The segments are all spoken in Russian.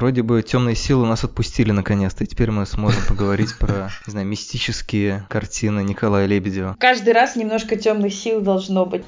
Вроде бы темные силы нас отпустили наконец-то, и теперь мы сможем поговорить про, не знаю, мистические картины Николая Лебедева. Каждый раз немножко темных сил должно быть.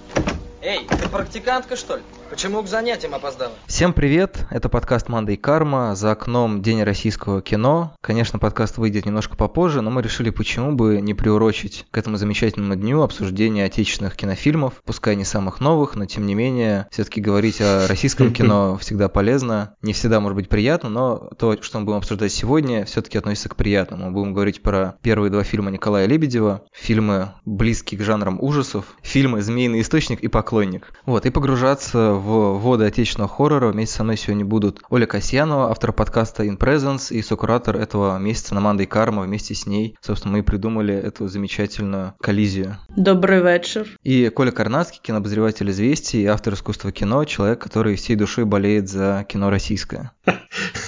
Эй, ты практикантка, что ли? Почему к занятиям опоздала? Всем привет, это подкаст «Манда и карма», за окном День российского кино. Конечно, подкаст выйдет немножко попозже, но мы решили, почему бы не приурочить к этому замечательному дню обсуждения отечественных кинофильмов, пускай не самых новых, но тем не менее, все-таки говорить о российском кино всегда полезно. Не всегда может быть приятно, но то, что мы будем обсуждать сегодня, все-таки относится к приятному. Мы будем говорить про первые два фильма Николая Лебедева, фильмы, близкие к жанрам ужасов, фильмы «Змеиный источник» и «Поклонник». Вот, и погружаться в воды отечественного хоррора. Вместе со мной сегодня будут Оля Касьянова, автор подкаста In Presence и сокуратор этого месяца Наманда и Карма. Вместе с ней, собственно, мы и придумали эту замечательную коллизию. Добрый вечер. И Коля Карнацкий, кинообозреватель «Известий» и автор искусства кино, человек, который всей душой болеет за кино российское.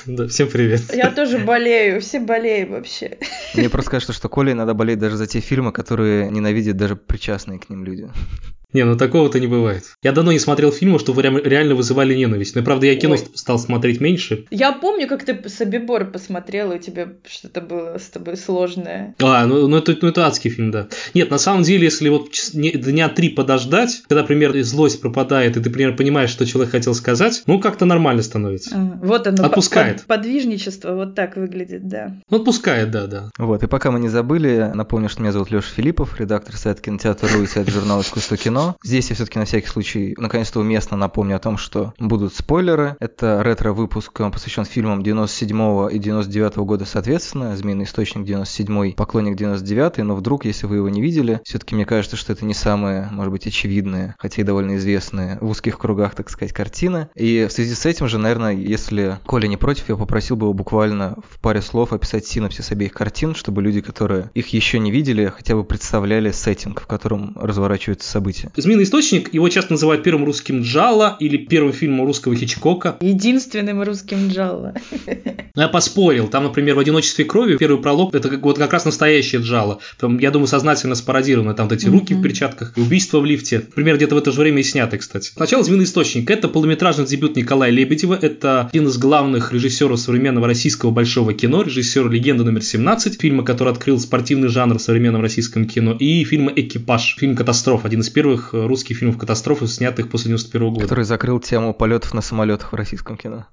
Да, всем привет. Я тоже болею, все болеем вообще. Мне просто кажется, что Коля иногда болеет даже за те фильмы, которые ненавидят даже причастные к ним люди. Не, ну такого-то не бывает. Я давно не смотрел фильмов, что реально вызывали ненависть. Но, правда, я кино Ой. стал смотреть меньше. Я помню, как ты Собибор посмотрел, и у тебя что-то было с тобой сложное. А, ну, ну, это, ну это адский фильм, да. Нет, на самом деле, если вот дня три подождать, когда, примерно, злость пропадает, и ты, примерно, понимаешь, что человек хотел сказать, ну, как-то нормально становится. А, вот оно. Отпускает. Под, подвижничество вот так выглядит, да. Ну, отпускает, да, да. Вот, и пока мы не забыли, напомню, что меня зовут Леша Филиппов, редактор сайта кинотеатра.ру и сайт журнала «Искусство кино». Здесь я все-таки на всякий случай наконец-то уместно напомню о том, что будут спойлеры. Это ретро-выпуск посвящен фильмам 97 и 99 года соответственно. «Змеиный источник» 97 «Поклонник» 99 но вдруг, если вы его не видели, все-таки мне кажется, что это не самые, может быть, очевидные, хотя и довольно известные в узких кругах, так сказать, картины. И в связи с этим же, наверное, если Коля не против, я попросил бы его буквально в паре слов описать синопсис обеих картин, чтобы люди, которые их еще не видели, хотя бы представляли сеттинг, в котором разворачиваются события. «Змеиный источник», его часто называют первым русским Джалла или первым фильмом русского Хичкока. Единственным русским Джалла. Ну, я поспорил. Там, например, в «Одиночестве крови» первый пролог – это вот как раз настоящее Джалла. Там, я думаю, сознательно спародировано. Там вот эти руки mm-hmm. в перчатках, убийство в лифте. Пример где-то в это же время и сняты, кстати. Сначала «Змеиный источник» – это полнометражный дебют Николая Лебедева. Это один из главных режиссеров современного российского большого кино, режиссер «Легенда номер 17», фильма, который открыл спортивный жанр в современном российском кино, и фильма «Экипаж», фильм «Катастроф», один из первых русских фильмов «Катастрофы», снятых после 91 года. Который закрыл тему полетов на самолетах в российском кино.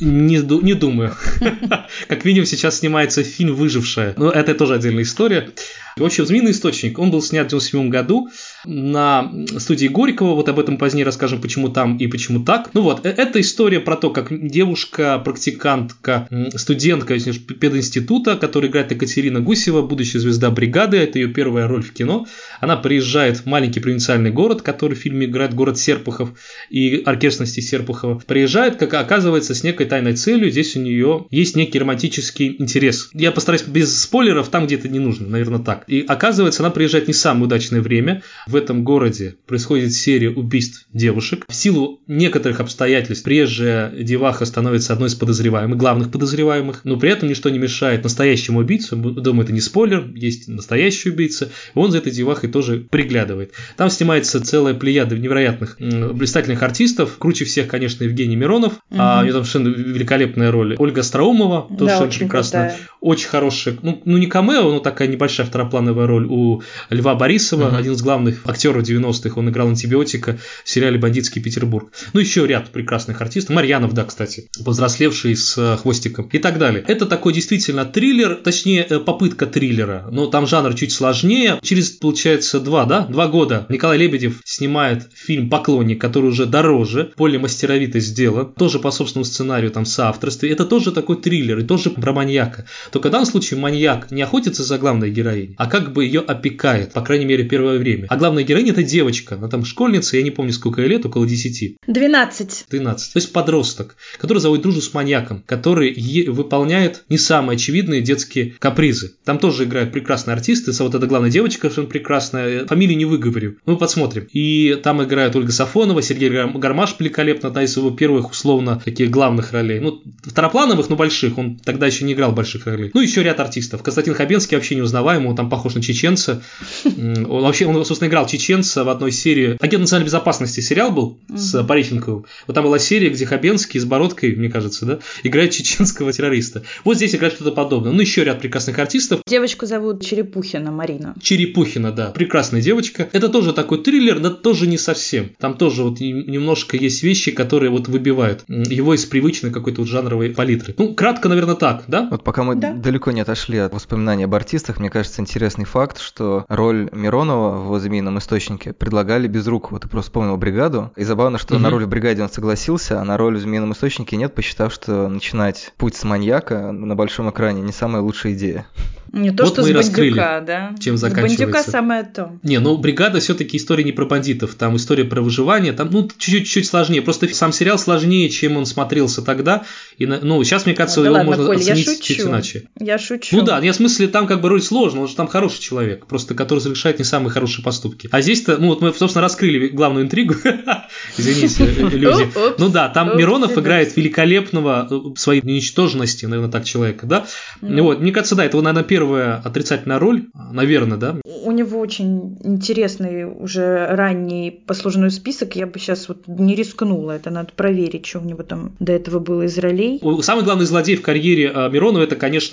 Не, не думаю. Как видим, сейчас снимается фильм «Выжившая». Но это тоже отдельная история. В общем, «Змеиный источник», он был снят в 97 году на студии Горького, вот об этом позднее расскажем, почему там и почему так. Ну вот, э, это история про то, как девушка, практикантка, студентка пединститута, которая играет Екатерина Гусева, будущая звезда бригады, это ее первая роль в кино. Она приезжает в маленький провинциальный город, который в фильме играет город Серпухов и оркестрности Серпухова. Приезжает, как оказывается, с некой тайной целью, здесь у нее есть некий романтический интерес. Я постараюсь без спойлеров, там где-то не нужно, наверное, так. И оказывается, она приезжает не в самое удачное время. В этом городе происходит серия убийств девушек. В силу некоторых обстоятельств приезжая деваха становится одной из подозреваемых, главных подозреваемых, но при этом ничто не мешает настоящему убийцу, думаю, это не спойлер, есть настоящий убийца, он за этой девахой тоже приглядывает. Там снимается целая плеяда невероятных блистательных артистов, круче всех, конечно, Евгений Миронов, угу. а у него там совершенно великолепная роль. Ольга Остроумова, тоже да, очень прекрасная, крутая. Очень хорошая, ну, ну не камео, но такая небольшая второплановая роль у Льва Борисова, uh-huh. один из главных актеров 90-х, он играл антибиотика в сериале «Бандитский Петербург». Ну, еще ряд прекрасных артистов. Марьянов, да, кстати, повзрослевший с э, хвостиком и так далее. Это такой действительно триллер, точнее, э, попытка триллера, но там жанр чуть сложнее. Через, получается, два, да, два года Николай Лебедев снимает фильм «Поклонник», который уже дороже, более мастеровито сделан, тоже по собственному сценарию, там, соавторстве. Это тоже такой триллер, и тоже про маньяка. Только в данном случае маньяк не охотится за главной героиней, а как бы ее опекает, по крайней мере, первое время. А главная героиня это девочка, она там школьница, я не помню, сколько ей лет, около 10. 12. 12. То есть подросток, который заводит дружбу с маньяком, который выполняет не самые очевидные детские капризы. Там тоже играют прекрасные артисты, вот эта главная девочка, что прекрасная, фамилию не выговорю, ну посмотрим. И там играют Ольга Сафонова, Сергей Гармаш великолепно, одна из его первых условно таких главных ролей. Ну, второплановых, но больших, он тогда еще не играл больших ролей. Роли. Ну, еще ряд артистов. Константин Хабенский вообще неузнаваемый, он там похож на чеченца. Он вообще, он, собственно, играл чеченца в одной серии. Агент национальной безопасности сериал был с Пореченковым. Вот там была серия, где Хабенский с бородкой, мне кажется, да, играет чеченского террориста. Вот здесь играет что-то подобное. Ну, еще ряд прекрасных артистов. Девочку зовут Черепухина Марина. Черепухина, да, прекрасная девочка. Это тоже такой триллер, но тоже не совсем. Там тоже вот немножко есть вещи, которые вот выбивают его из привычной какой-то вот жанровой палитры. Ну, кратко, наверное, так, да? Вот пока мы да. Далеко не отошли от воспоминаний об артистах, мне кажется интересный факт, что роль Миронова в «Змеином источнике» предлагали без рук. Вот ты просто вспомнил «Бригаду». И забавно, что угу. на роль в «Бригаде» он согласился, а на роль в «Змеином источнике» нет, посчитав, что начинать путь с маньяка на большом экране не самая лучшая идея. Не то, вот что мы с бандюка, да? Чем заканчивается. бандюка самое то. Не, ну бригада все-таки история не про бандитов, там история про выживание, там ну чуть-чуть сложнее. Просто сам сериал сложнее, чем он смотрелся тогда. И, ну, сейчас, мне кажется, ну, да его ладно, можно Коль, оценить чуть иначе. Я шучу. Ну да, я в смысле, там как бы роль сложная, он же там хороший человек, просто который совершает не самые хорошие поступки. А здесь-то, ну вот мы, собственно, раскрыли главную интригу. Извините, люди. Ну да, там Миронов играет великолепного э, своей ничтожности, наверное, так человека, да? Вот, мне кажется, да, это, наверное, первая отрицательная на роль, наверное, да? У него очень интересный уже ранний послужной список. Я бы сейчас вот не рискнула. Это надо проверить, что у него там до этого было из ролей. Самый главный злодей в карьере а, Миронова это, конечно,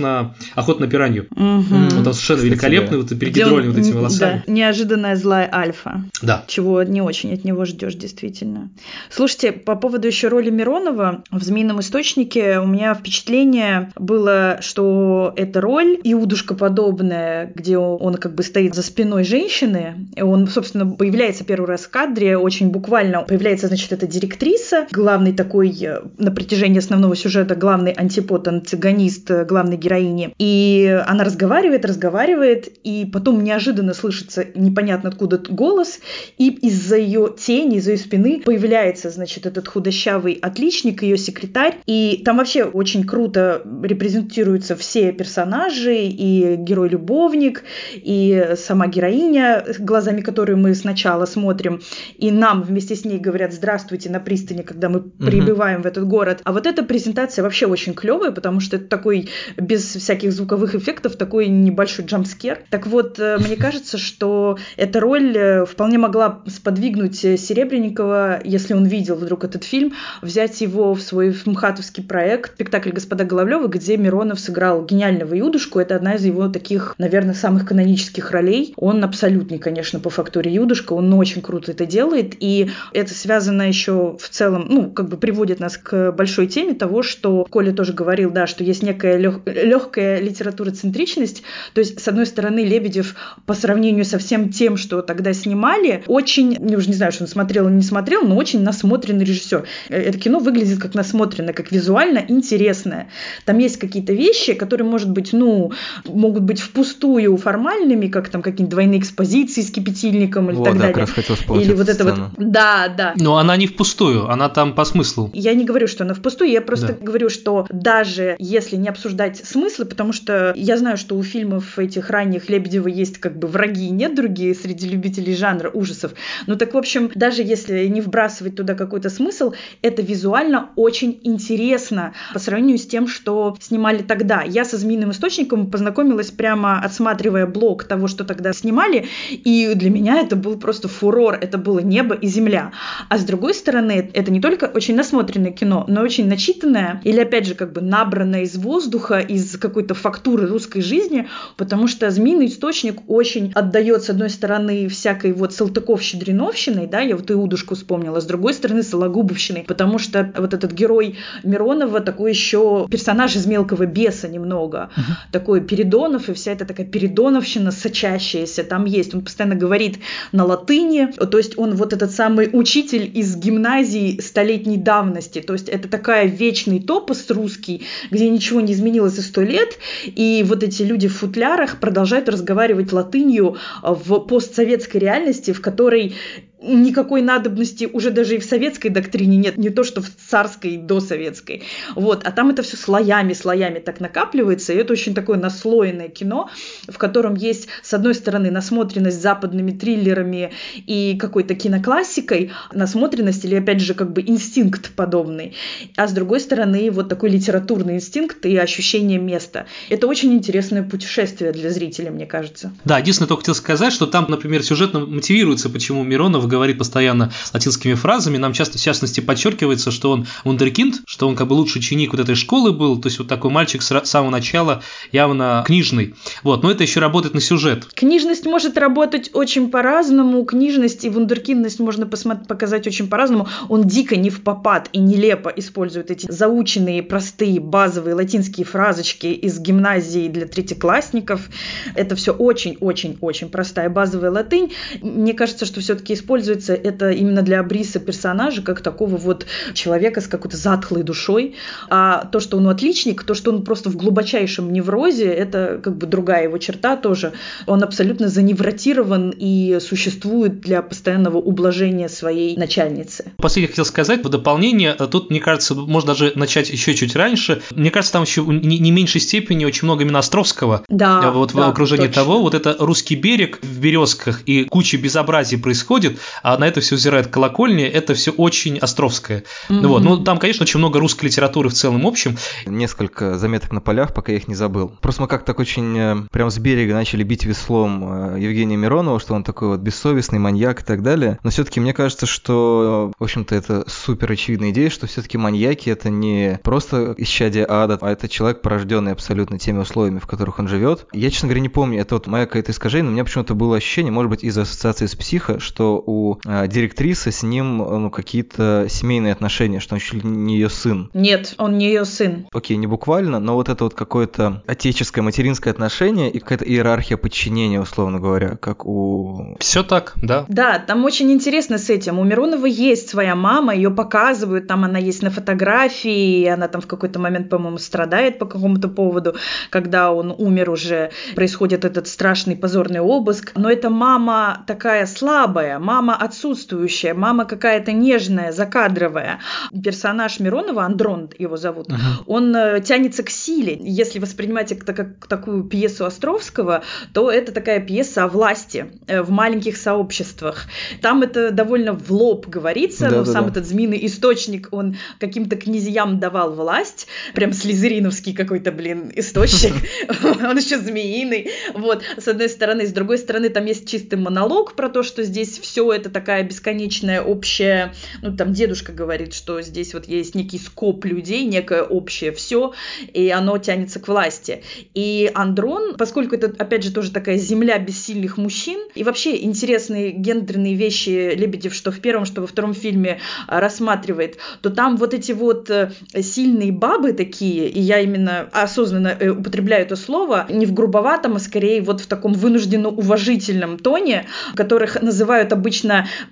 охота на пиранью. Угу. Он там совершенно великолепный, вот перегидроленный вот этими волосами. Да, неожиданная злая альфа. Да. Чего не очень от него ждешь, действительно. Слушайте, по поводу еще роли Миронова в «Змеином источнике» у меня впечатление было, что эта роль иудушка подобная где он как бы стоит за спиной женщины. И он, собственно, появляется первый раз в кадре, очень буквально появляется, значит, эта директриса, главный такой э, на протяжении основного сюжета, главный антипод, антагонист э, героини. И она разговаривает, разговаривает, и потом неожиданно слышится непонятно откуда голос, и из-за ее тени, из-за ее спины появляется, значит, этот худощавый отличник, ее секретарь. И там вообще очень круто репрезентируются все персонажи, и герой любовь любовник, и сама героиня, глазами которой мы сначала смотрим, и нам вместе с ней говорят «здравствуйте» на пристани, когда мы угу. прибываем в этот город. А вот эта презентация вообще очень клевая, потому что это такой, без всяких звуковых эффектов, такой небольшой джампскер. Так вот, э, мне кажется, что эта роль э, вполне могла сподвигнуть Серебренникова, если он видел вдруг этот фильм, взять его в свой МХАТовский проект «Спектакль господа Головлева», где Миронов сыграл гениального Юдушку. Это одна из его таких наверное, самых канонических ролей. Он абсолютный, конечно, по фактуре Юдушка, он очень круто это делает, и это связано еще в целом, ну, как бы приводит нас к большой теме того, что Коля тоже говорил, да, что есть некая лег... легкая литературоцентричность, то есть, с одной стороны, Лебедев по сравнению со всем тем, что тогда снимали, очень, я уже не знаю, что он смотрел или не смотрел, но очень насмотренный режиссер. Это кино выглядит как насмотренное, как визуально интересное. Там есть какие-то вещи, которые, может быть, ну, могут быть впустую впустую формальными, как там какие-нибудь двойные экспозиции с кипятильником или вот, так да, далее. Как раз хотел или вот это вот. Да, да. Но она не впустую, она там по смыслу. Я не говорю, что она впустую, я просто да. говорю, что даже если не обсуждать смыслы, потому что я знаю, что у фильмов этих ранних Лебедева есть как бы враги, нет другие среди любителей жанра ужасов. Ну так, в общем, даже если не вбрасывать туда какой-то смысл, это визуально очень интересно по сравнению с тем, что снимали тогда. Я со «Змеиным источником» познакомилась прямо отсматривая блог того, что тогда снимали, и для меня это был просто фурор, это было небо и земля. А с другой стороны, это не только очень насмотренное кино, но очень начитанное, или опять же как бы набранное из воздуха, из какой-то фактуры русской жизни, потому что «Змеиный источник» очень отдает, с одной стороны, всякой вот Салтыков-Щедриновщиной, да, я вот Иудушку вспомнила, с другой стороны, Сологубовщиной, потому что вот этот герой Миронова такой еще персонаж из «Мелкого беса» немного, uh-huh. такой Передонов и вся эта такая передоновщина сочащаяся там есть. Он постоянно говорит на латыни, то есть он вот этот самый учитель из гимназии столетней давности, то есть это такая вечный топос русский, где ничего не изменилось за сто лет, и вот эти люди в футлярах продолжают разговаривать латынью в постсоветской реальности, в которой никакой надобности уже даже и в советской доктрине нет, не то что в царской, досоветской. Вот, а там это все слоями, слоями так накапливается, и это очень такое наслоенное кино, в котором есть, с одной стороны, насмотренность западными триллерами и какой-то киноклассикой, насмотренность или, опять же, как бы инстинкт подобный, а с другой стороны, вот такой литературный инстинкт и ощущение места. Это очень интересное путешествие для зрителя, мне кажется. Да, единственное, только хотел сказать, что там, например, сюжетно мотивируется, почему Миронов говорит постоянно латинскими фразами. Нам часто, в частности, подчеркивается, что он вундеркинд, что он как бы лучший ученик вот этой школы был, то есть вот такой мальчик с самого начала явно книжный. Вот, но это еще работает на сюжет. Книжность может работать очень по-разному, книжность и вундеркиндность можно показать очень по-разному. Он дико не в попад и нелепо использует эти заученные, простые, базовые латинские фразочки из гимназии для третьеклассников. Это все очень-очень-очень простая базовая латынь. Мне кажется, что все-таки используется это именно для обриса персонажа, как такого вот человека с какой-то затхлой душой. А то, что он отличник, то, что он просто в глубочайшем неврозе, это как бы другая его черта тоже. Он абсолютно заневротирован и существует для постоянного ублажения своей начальницы. Последнее хотел сказать, в дополнение, тут, мне кажется, можно даже начать еще чуть раньше. Мне кажется, там еще не, не меньшей степени очень много именно Островского. Да, вот да, в окружении точно. того, вот это русский берег в березках и куча безобразий происходит, а на это все взирает колокольня, это все очень Островское. Мгм. Вот. Ну, там, конечно, очень много русской литературы в целом общем. Несколько заметок на полях, пока я их не забыл. Просто мы как-то так очень э, прям с берега начали бить веслом э, Евгения Миронова, что он такой вот бессовестный маньяк и так далее. Но все-таки мне кажется, что, в общем-то, это супер очевидная идея, что все-таки маньяки это не просто исчадие ада, а это человек, порожденный абсолютно теми условиями, в которых он живет. Я, честно говоря, не помню, это вот моя какое-то искажение, но у меня почему-то было ощущение, может быть, из-за ассоциации с психо, что у э, директрисы с ним э, ну, какие-то семейные отношения, что он чуть ли не ее сын. Нет, он не ее сын. Окей, не буквально, но вот это вот какое-то отеческое, материнское отношение и какая-то иерархия подчинения, условно говоря, как у... Все так, да. Да, там очень интересно с этим. У Миронова есть своя мама, ее показывают, там она есть на фотографии, и она там в какой-то момент, по-моему, страдает по какому-то поводу, когда он умер уже, происходит этот страшный позорный обыск. Но эта мама такая слабая, мама отсутствующая, мама какая-то нежная, закадровая. Персонаж Миронова, Андрон его зовут, он э, тянется к силе. Если воспринимать это как такую пьесу Островского, то это такая пьеса о власти э, в маленьких сообществах. Там это довольно в лоб говорится, но Да-да-да. сам этот змеиный источник, он каким-то князьям давал власть, прям слизериновский какой-то, блин, источник, он еще змеиный, вот, с одной стороны, с другой стороны, там есть чистый монолог про то, что здесь все это такая бесконечная общая, ну, там дедушка говорит, что здесь вот есть некий скоп людей, некое общее все, и оно тянется к власти. И Андрон, поскольку это, опять же, тоже такая земля бессильных мужчин, и вообще интересные гендерные вещи Лебедев, что в первом, что во втором фильме а, рассматривает, то там вот эти вот э, сильные бабы такие, и я именно осознанно э, употребляю это слово, не в грубоватом, а скорее вот в таком вынужденно уважительном тоне, которых называют обычно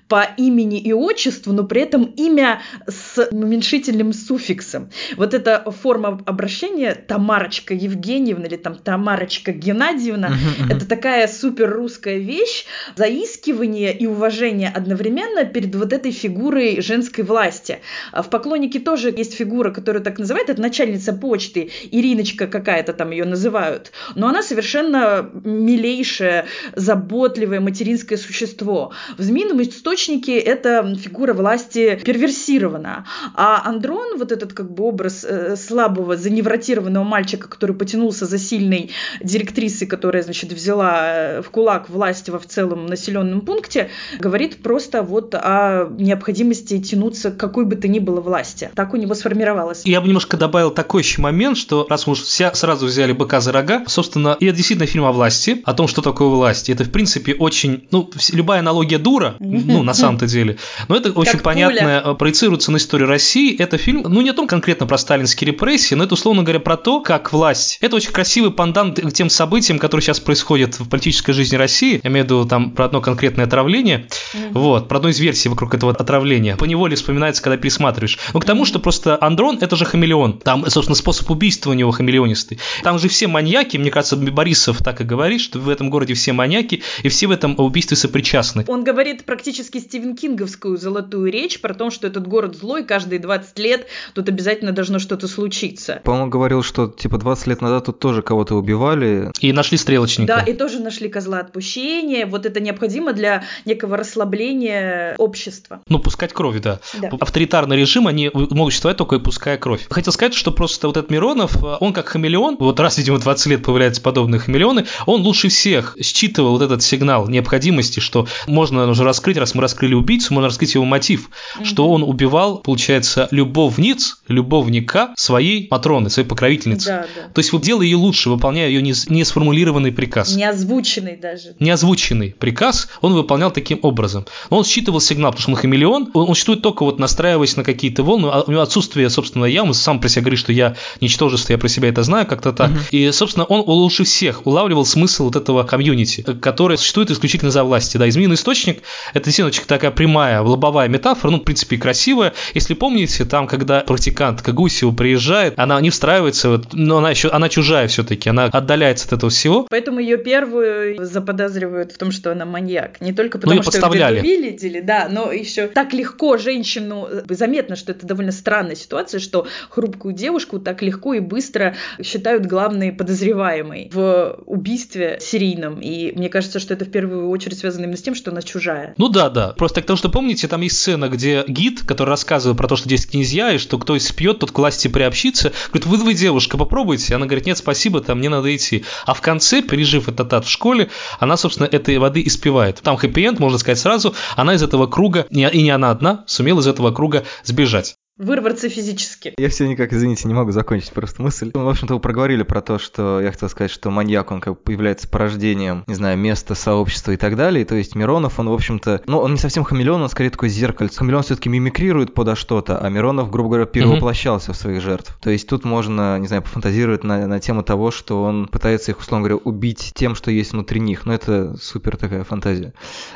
по имени и отчеству, но при этом имя с уменьшительным суффиксом. Вот эта форма обращения Тамарочка Евгеньевна или там Тамарочка Геннадьевна, Мгм, мгм. это такая супер русская вещь, заискивание и уважение одновременно перед вот этой фигурой женской власти. А В «Поклоннике» тоже есть фигура, которую так называют, это начальница почты, Ириночка какая-то там ее называют, но она совершенно милейшее, заботливое материнское существо. В «Змеином источнике» эта фигура власти перверсирована, а Андрон, вот этот как бы образ э, слабого, заневротированного мальчика, который потянулся за сильной директрисой, которая, значит, взяла э, в кулак власть во в целом населенном пункте, говорит просто вот о необходимости тянуться к какой бы то ни было власти. Так у него сформировалось. Я бы немножко добавил такой еще момент, что раз мы уж вся сразу взяли быка за рога, собственно, и это действительно фильм о власти, о том, что такое власть. Это, в принципе, очень, ну, любая аналогия дура, ну, на самом-то деле, но это очень Как понятно э, проецируется на историю России. Это фильм, ну, не о том конкретно про сталинские репрессии, но это, условно говоря, про то, как власть. Это очень красивый пандан к тем событиям, которые сейчас происходят в политической жизни России. Я имею в виду там про одно конкретное отравление, вот, про одну из версий вокруг этого отравления. По неволе вспоминается, когда пересматриваешь. Ну, к тому, что просто Андрон – это же хамелеон. Там, собственно, способ убийства у него хамелеонистый. Там же все маньяки, мне кажется, Борисов так и говорит, что в этом городе все маньяки, и все в этом убийстве сопричастны. Он говорит имеет практически Стивен Кинговскую золотую речь про то, что этот город злой, каждые 20 лет тут обязательно должно что-то случиться. По-моему, говорил, что типа 20 лет назад тут тоже кого-то убивали. И нашли стрелочника. Да, и тоже нашли козла отпущения. Вот это необходимо для некого расслабления общества. Ну, пускать кровь, да. Да. Авторитарный режим, они могут существовать только пуская кровь. Хотел сказать, что просто вот этот Миронов, он как хамелеон, вот раз, видимо, 20 лет появляются подобные хамелеоны, он лучше всех считывал вот этот сигнал необходимости, что можно уже раскрыть, раз мы раскрыли убийцу, можно раскрыть его мотив, что он убивал, получается, любовниц, любовника своей Матроны, своей покровительницы. Да, да. То есть вот делая ее лучше, выполняя ее не, не сформулированный приказ. Не озвученный даже. Не озвученный приказ он выполнял таким образом. Он считывал сигнал, потому что он хамелеон, он, он считывает только вот настраиваясь на какие-то волны, а у него отсутствие, собственно, я, он сам про себя говорит, что я ничтожество, я про себя это знаю, как-то так. Мгм. И, собственно, он лучше всех улавливал смысл вот этого комьюнити, который существует исключительно за власти. Да, изменный источник – это действительно очень такая прямая, лобовая метафора, ну, в принципе, и красивая. Если помните, там, когда практикантка Гусева приезжает, она не встраивается, вот, но она еще, она чужая все-таки, она отдаляется от этого всего. Поэтому ее первую заподозривают в том, что она маньяк. Не только потому, её что подставляли. где-то видели, да, но еще так легко женщину... Заметно, что это довольно странная ситуация, что хрупкую девушку так легко и быстро считают главной подозреваемой в убийстве серийном. И мне кажется, что это в первую очередь связано именно с тем, что она чужая. Ну да, да. Просто к тому, что помните, там есть сцена, где гид, который рассказывает про то, что здесь князья, и что кто спьет, тот к власти приобщится. Говорит, вы, вы, девушка, попробуйте. Она говорит, нет, спасибо, там мне надо идти. А в конце, пережив этот ад в школе, она, собственно, этой воды испевает. Там хэппи-энд, можно сказать сразу, она из этого круга, и не она одна, сумела из этого круга сбежать. Вырваться физически. Я все никак, извините, не могу закончить просто мысль. Ну, в общем-то, вы проговорили про то, что я хотел сказать, что маньяк, он как бы появляется порождением, не знаю, места, сообщества и так далее. То есть Миронов, он, в общем-то, ну, он не совсем хамелеон, он скорее такой зеркальце. Хамелеон все-таки мимикрирует подо что-то, а Миронов, грубо говоря, перевоплощался в своих жертв. То есть тут можно, не знаю, пофантазировать на, на тему того, что он пытается их, условно говоря, убить тем, что есть внутри них. Ну, это супер такая фантазия.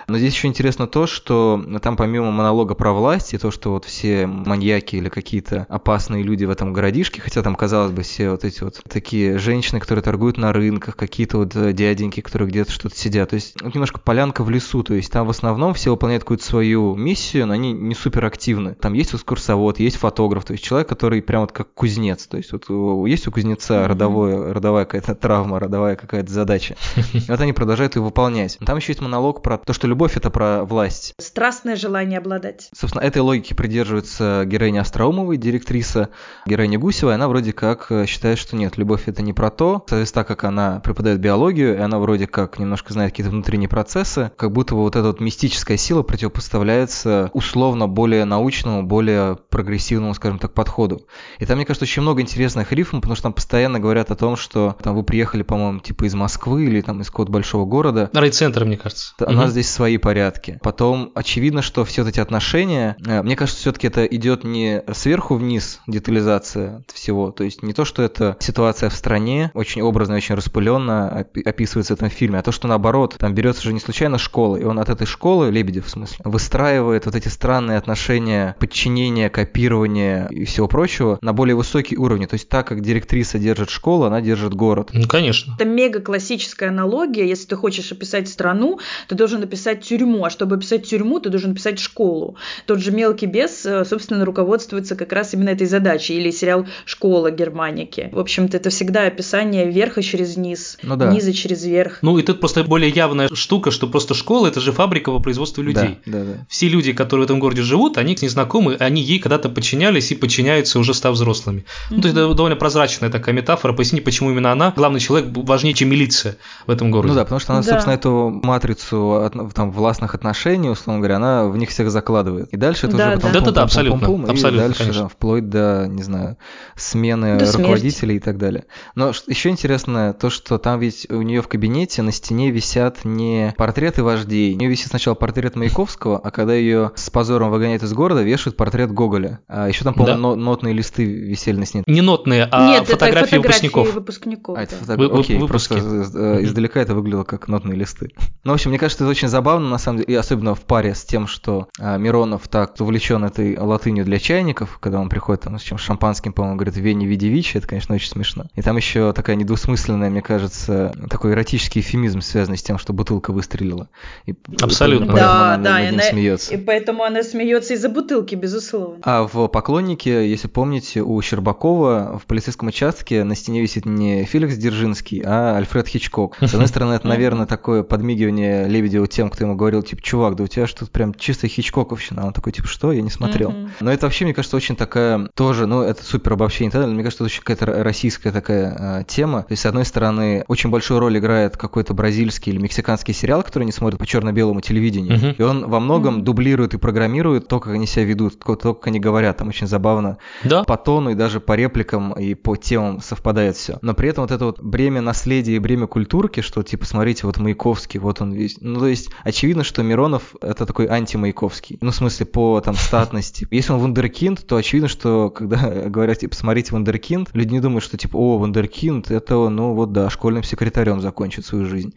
Но здесь еще интересно то, что там помимо монолога про власть и то, что вот все маньяки или какие-то опасные люди в этом городишке, хотя там, казалось бы, все вот эти вот такие женщины, которые торгуют на рынках, какие-то вот э, дяденьки, которые где-то что-то сидят. То есть вот немножко полянка в лесу, то есть там в основном все выполняют какую-то свою миссию, но они не супер активны. Там есть экскурсовод, есть фотограф, то есть человек, который прям вот как кузнец. То есть вот у- есть у кузнеца родовое, родовая какая-то травма, родовая какая-то задача. И вот они продолжают ее выполнять. Там еще есть монолог про то, что любовь это про власть. Страстное желание обладать. Собственно, этой логики придерживается героиня Остроумовой, директриса, героиня Гусева, и она вроде как э, считает, что нет, любовь это не про то. Соответственно, так как она преподает биологию, и она вроде как немножко знает какие-то внутренние процессы, как будто бы вот эта вот мистическая сила противопоставляется условно более научному, более прогрессивному, скажем так, подходу. И там, мне кажется, очень много интересных рифм, потому что там постоянно говорят о том, что там вы приехали, по-моему, типа из Москвы или там из какого-то большого города, Райцентр, мне кажется. у нас здесь свои порядки. Потом очевидно, что все эти отношения, э, мне кажется, все-таки это идет не сверху вниз детализация всего. То есть не то, что это ситуация в стране, очень образно, очень распыленно описывается в этом фильме, а то, что наоборот, там берется же не случайно школа, и он от этой школы, Лебедев в смысле, выстраивает вот эти странные отношения подчинения, копирования и всего прочего на более высокий уровень. То есть так, как директриса держит школу, она держит город. Ну, конечно. Это мега классическая аналогия. Если ты хочешь описать страну, ты должен описать тюрьму. А чтобы описать тюрьму, ты должен описать школу. Тот же мелкий бес, э, собственно, руководствуется как раз именно этой задачей. Или сериал Школа Германики. В общем-то, это всегда описание верха через низ, Ну да. низа через верх. Ну и тут просто более явная штука, что просто школа это же фабрика по производству людей. Да, да, да. Все люди, которые в этом городе живут, они к ней знакомы, они ей когда-то подчинялись и подчиняются уже став взрослыми. Ну, то есть это довольно прозрачная такая метафора. Поясните, почему именно она, главный человек, важнее, чем милиция в этом городе. Ну да, потому что она, Да. собственно, эту матрицу там, властных отношений, условно говоря, она в них всех закладывает. И дальше это Да, уже потом да. Пум-пум-пум-пум, абсолютно, и абсолютно, дальше конечно. там, вплоть до, не знаю, смены До смерти. руководителей и так далее. Но еще интересно то, что там ведь у нее в кабинете на стене висят не портреты вождей. У нее висит сначала портрет Маяковского, а когда ее с позором выгоняют из города, вешают портрет Гоголя. А еще там, по-моему, но- нотные листы висели на стене. Не нотные, а Нет, фотографии, это выпускников. выпускников, А, это да. фото- Вы- Окей, выпуски. просто э, издалека это выглядело как нотные листы. Ну, в общем, мне кажется, это очень забавно, на самом деле, и особенно в паре с тем, что а, Миронов так увлечен этой латынью для чайников, когда он приходит там с чем шампанским, по-моему, говорит, Вене види Вичи, это, конечно, очень смешно. И там еще такая недвусмысленная, мне кажется, такой эротический эфемизм, связанный с тем, что бутылка выстрелила. И, Абсолютно. И да, она да, над ним она, смеется. И поэтому она смеется из-за бутылки, безусловно. А в «Поклоннике», если помните, у Щербакова в полицейском участке на стене висит не Феликс Дзержинский, а Альфред Хичкок. С одной стороны, это, наверное, такое подмигивание Лебедеву тем, кто ему говорил, типа, чувак, да у тебя что-то прям чисто Хичкоковщина. Он такой, типа, что? Я не смотрел. Но это вообще, мне кажется, очень такая тоже, ну, это супер обобщение, мне кажется, это очень какая-то российская такая э, тема. То есть, с одной стороны, очень большую роль играет какой-то бразильский или мексиканский сериал, который они смотрят по черно-белому телевидению. Uh-huh. И он во многом uh-huh. дублирует и программирует то, как они себя ведут, то, как они говорят. Там очень забавно. Да. По тону и даже по репликам и по темам совпадает все. Но при этом вот это вот бремя наследия и бремя культурки, что типа, смотрите, вот Маяковский, вот он весь. Ну, то есть, очевидно, что Миронов это такой анти-Маяковский. Ну, в смысле, по там статности. Если он вундеркинд, то очевидно, что когда говорят, типа, смотрите вундеркинд, люди не думают, что типа, о, вундеркинд, это, ну вот да, школьным секретарем закончит свою жизнь.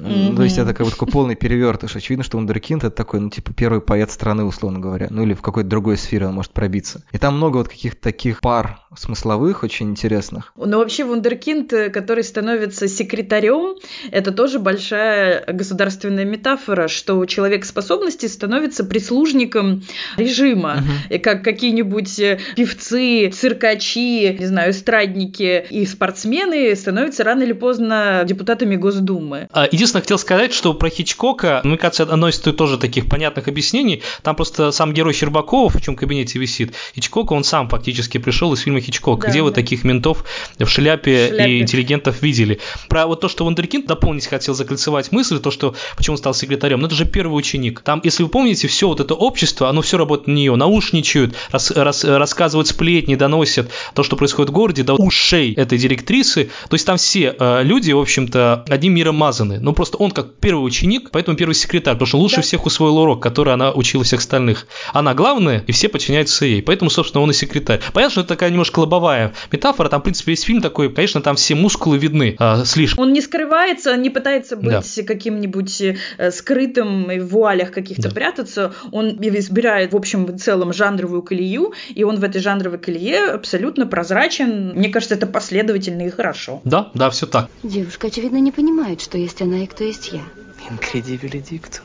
Mm-hmm. То есть это как бы такой полный перевертыш. Очевидно, что Вундеркинд это такой, ну, типа, первый поэт страны, условно говоря. Ну, или в какой-то другой сфере он может пробиться. И там много вот каких-то таких пар смысловых, очень интересных. Ну, вообще, Вундеркинд, э, который становится секретарем, это тоже большая государственная метафора, что человек способности становится прислужником режима. Uh-huh. И как какие-нибудь э, певцы, циркачи, не знаю, эстрадники и спортсмены становятся рано или поздно депутатами Госдумы. А, единственное, хотел сказать, что про Хичкока, мне кажется, одно из тоже таких понятных объяснений. Там просто сам герой Щербакова, в чем кабинете висит, Хичкока, он сам фактически пришел из фильма Хичкок, да, где да. вы таких ментов в шляпе, в шляпе и интеллигентов видели. Про вот то, что Вундеркинд дополнить хотел закольцевать мысль, то, что почему он стал секретарем, ну это же первый ученик. Там, если вы помните, все вот это общество, оно все работает на нее, наушничают, рас, рас, рассказывают сплетни, доносят то, что происходит в городе, до ушей этой директрисы. То есть там все э, люди, в общем-то, одним миром мазаны. Ну просто он как первый ученик, поэтому первый секретарь, потому что лучше да. всех усвоил урок, который она учила всех остальных. Она главная, и все подчиняются ей. Поэтому, собственно, он и секретарь. Понятно, что это такая немножко лобовая метафора. Там, в принципе, весь фильм такой, конечно, там все мускулы видны э, слишком. Он не скрывается, не пытается быть да. каким-нибудь э, скрытым в вуалях каких-то да. прятаться. Он избирает, в общем, в целом жанровую колею, и он в этой жанровой колее абсолютно прозрачен. Мне кажется, это последовательно и хорошо. Да, да, все так. Девушка, очевидно, не понимает, что есть она и кто есть я. Incredibile dictum.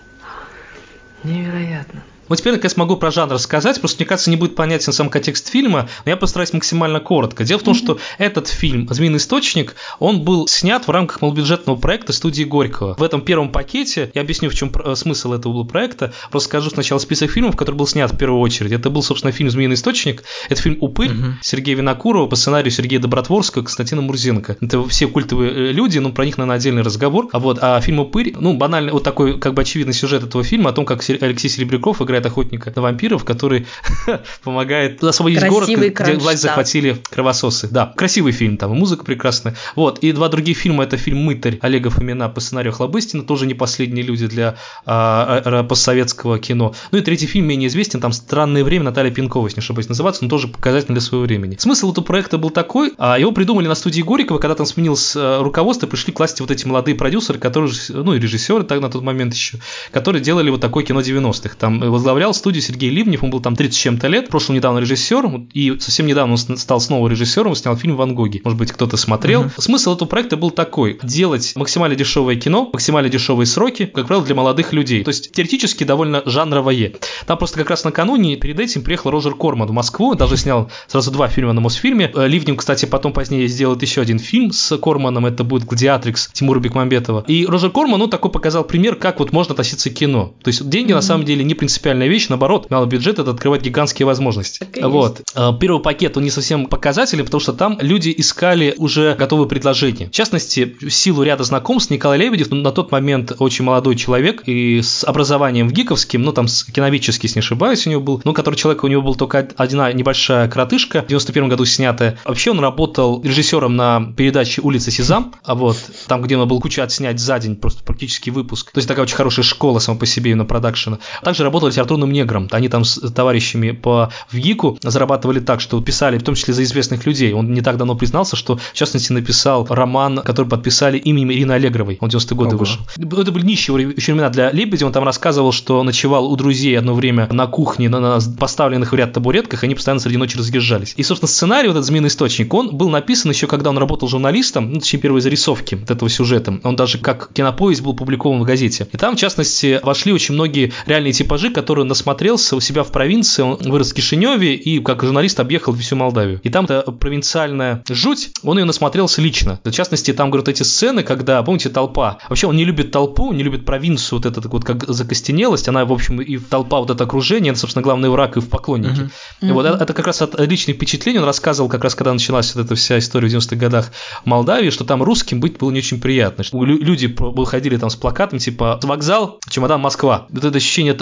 Невероятно. Вот теперь я смогу про жанр рассказать, просто мне кажется, не будет понятен сам контекст фильма, но я постараюсь максимально коротко. Дело в том, mm-hmm. что этот фильм «Змеиный источник», он был снят в рамках малобюджетного проекта студии Горького. В этом первом пакете, я объясню, в чем э, смысл этого проекта, просто скажу сначала список фильмов, который был снят в первую очередь. Это был, собственно, фильм «Змеиный источник», это фильм «Упырь» mm-hmm. Сергея Винокурова по сценарию Сергея Добротворского и Константина Мурзенко. Это все культовые э, люди, но про них, наверное, отдельный разговор. А вот, а фильм «Упырь», ну, банально, вот такой, как бы очевидный сюжет этого фильма о том, как Алексей Серебряков играет охотника на вампиров, который помогает освободить город, где власть захватили кровососы. Да, красивый фильм, там музыка прекрасная. Вот, и два других фильма, это фильм «Мытарь» Олега Фомина по сценарию Хлобыстина, тоже не последние люди для а, а, постсоветского кино. Ну и третий фильм менее известен, там «Странное время» Наталья Пинкова, если не ошибаюсь, называться, но тоже показательный для своего времени. Смысл этого проекта был такой, а его придумали на студии Горького, когда там сменилось э, руководство, пришли к власти вот эти молодые продюсеры, которые, ну и режиссеры так на тот момент еще, которые делали вот такое кино 90-х. Там возглавлял студию Сергей Ливнев, он был там 30 с чем-то лет, прошел недавно режиссер, и совсем недавно он стал снова режиссером, снял фильм «Ван Гоги». Может быть, кто-то смотрел. Uh-huh. Смысл этого проекта был такой. Делать максимально дешевое кино, максимально дешевые сроки, как правило, для молодых людей. То есть, теоретически довольно жанровое. Там просто как раз накануне перед этим приехал Роджер Корман в Москву, даже снял сразу два фильма на Мосфильме. Э, Ливнев, кстати, потом позднее сделает еще один фильм с Корманом, это будет «Гладиатрикс» Тимура Бекмамбетова. И Роджер Корман, ну, такой показал пример, как вот можно относиться к кино. То есть, деньги mm-hmm. на самом деле не принципиальная вещь, наоборот, малый бюджет это открывать гигантские возможности. Вот. Есть. Э, первый пакет, он не совсем показательный, потому что там люди искали уже готовые предложения. В частности, в силу ряда знакомств Николай Лебедев, ну, на тот момент очень молодой человек и с образованием в ГИКовским, ну, там, с киновически, если не ошибаюсь, у него был, ну, который человек, у него был только одна небольшая коротышка, в 91 году снятая. Вообще он работал режиссером на передаче «Улица Сезам», а вот, там, где он был куча отснять за день, просто практически выпуск. То есть такая очень хорошая школа сама по себе на продакшена. Также работал литературным негром. Они там с товарищами по ВГИКу зарабатывали так, что писали, в том числе за известных людей. Он не так давно признался, что, в частности, написал роман, который подписали именем Ирины Аллегровой. Он в 90-е годы Ого. вышел. Это были нищие еще времена для Лебедя. Он там рассказывал, что ночевал у друзей одно время на кухне, на, на поставленных в ряд табуретках, они постоянно среди ночи разъезжались. И, собственно, сценарий, вот этот «Змеиный источник», он был написан еще, когда он работал журналистом, ну, точнее, первые зарисовки вот этого сюжета. Он даже как кинопоезд был публикован в газете. И там, в частности, вошли очень многие реальные типажи, которые насмотрелся у себя в провинции. Он вырос в Кишиневе и как журналист объехал всю Молдавию. И там эта провинциальная жуть, он ее насмотрелся лично. В частности, там, говорят, эти сцены, когда, помните, толпа. Вообще он не любит толпу, не любит провинцию, вот эта вот как закостенелость. Она, в общем, и толпа, вот это окружение, это, собственно, главный враг и в поклоннике. Uh-huh. И вот это, это как раз от личных впечатлений. Он рассказывал, как раз когда началась вот эта вся история в 90-х годах в Молдавии, что там русским быть было не очень приятно. Что люди выходили там с плакатом типа «Вокзал, чемодан Москва». Вот это ощущение,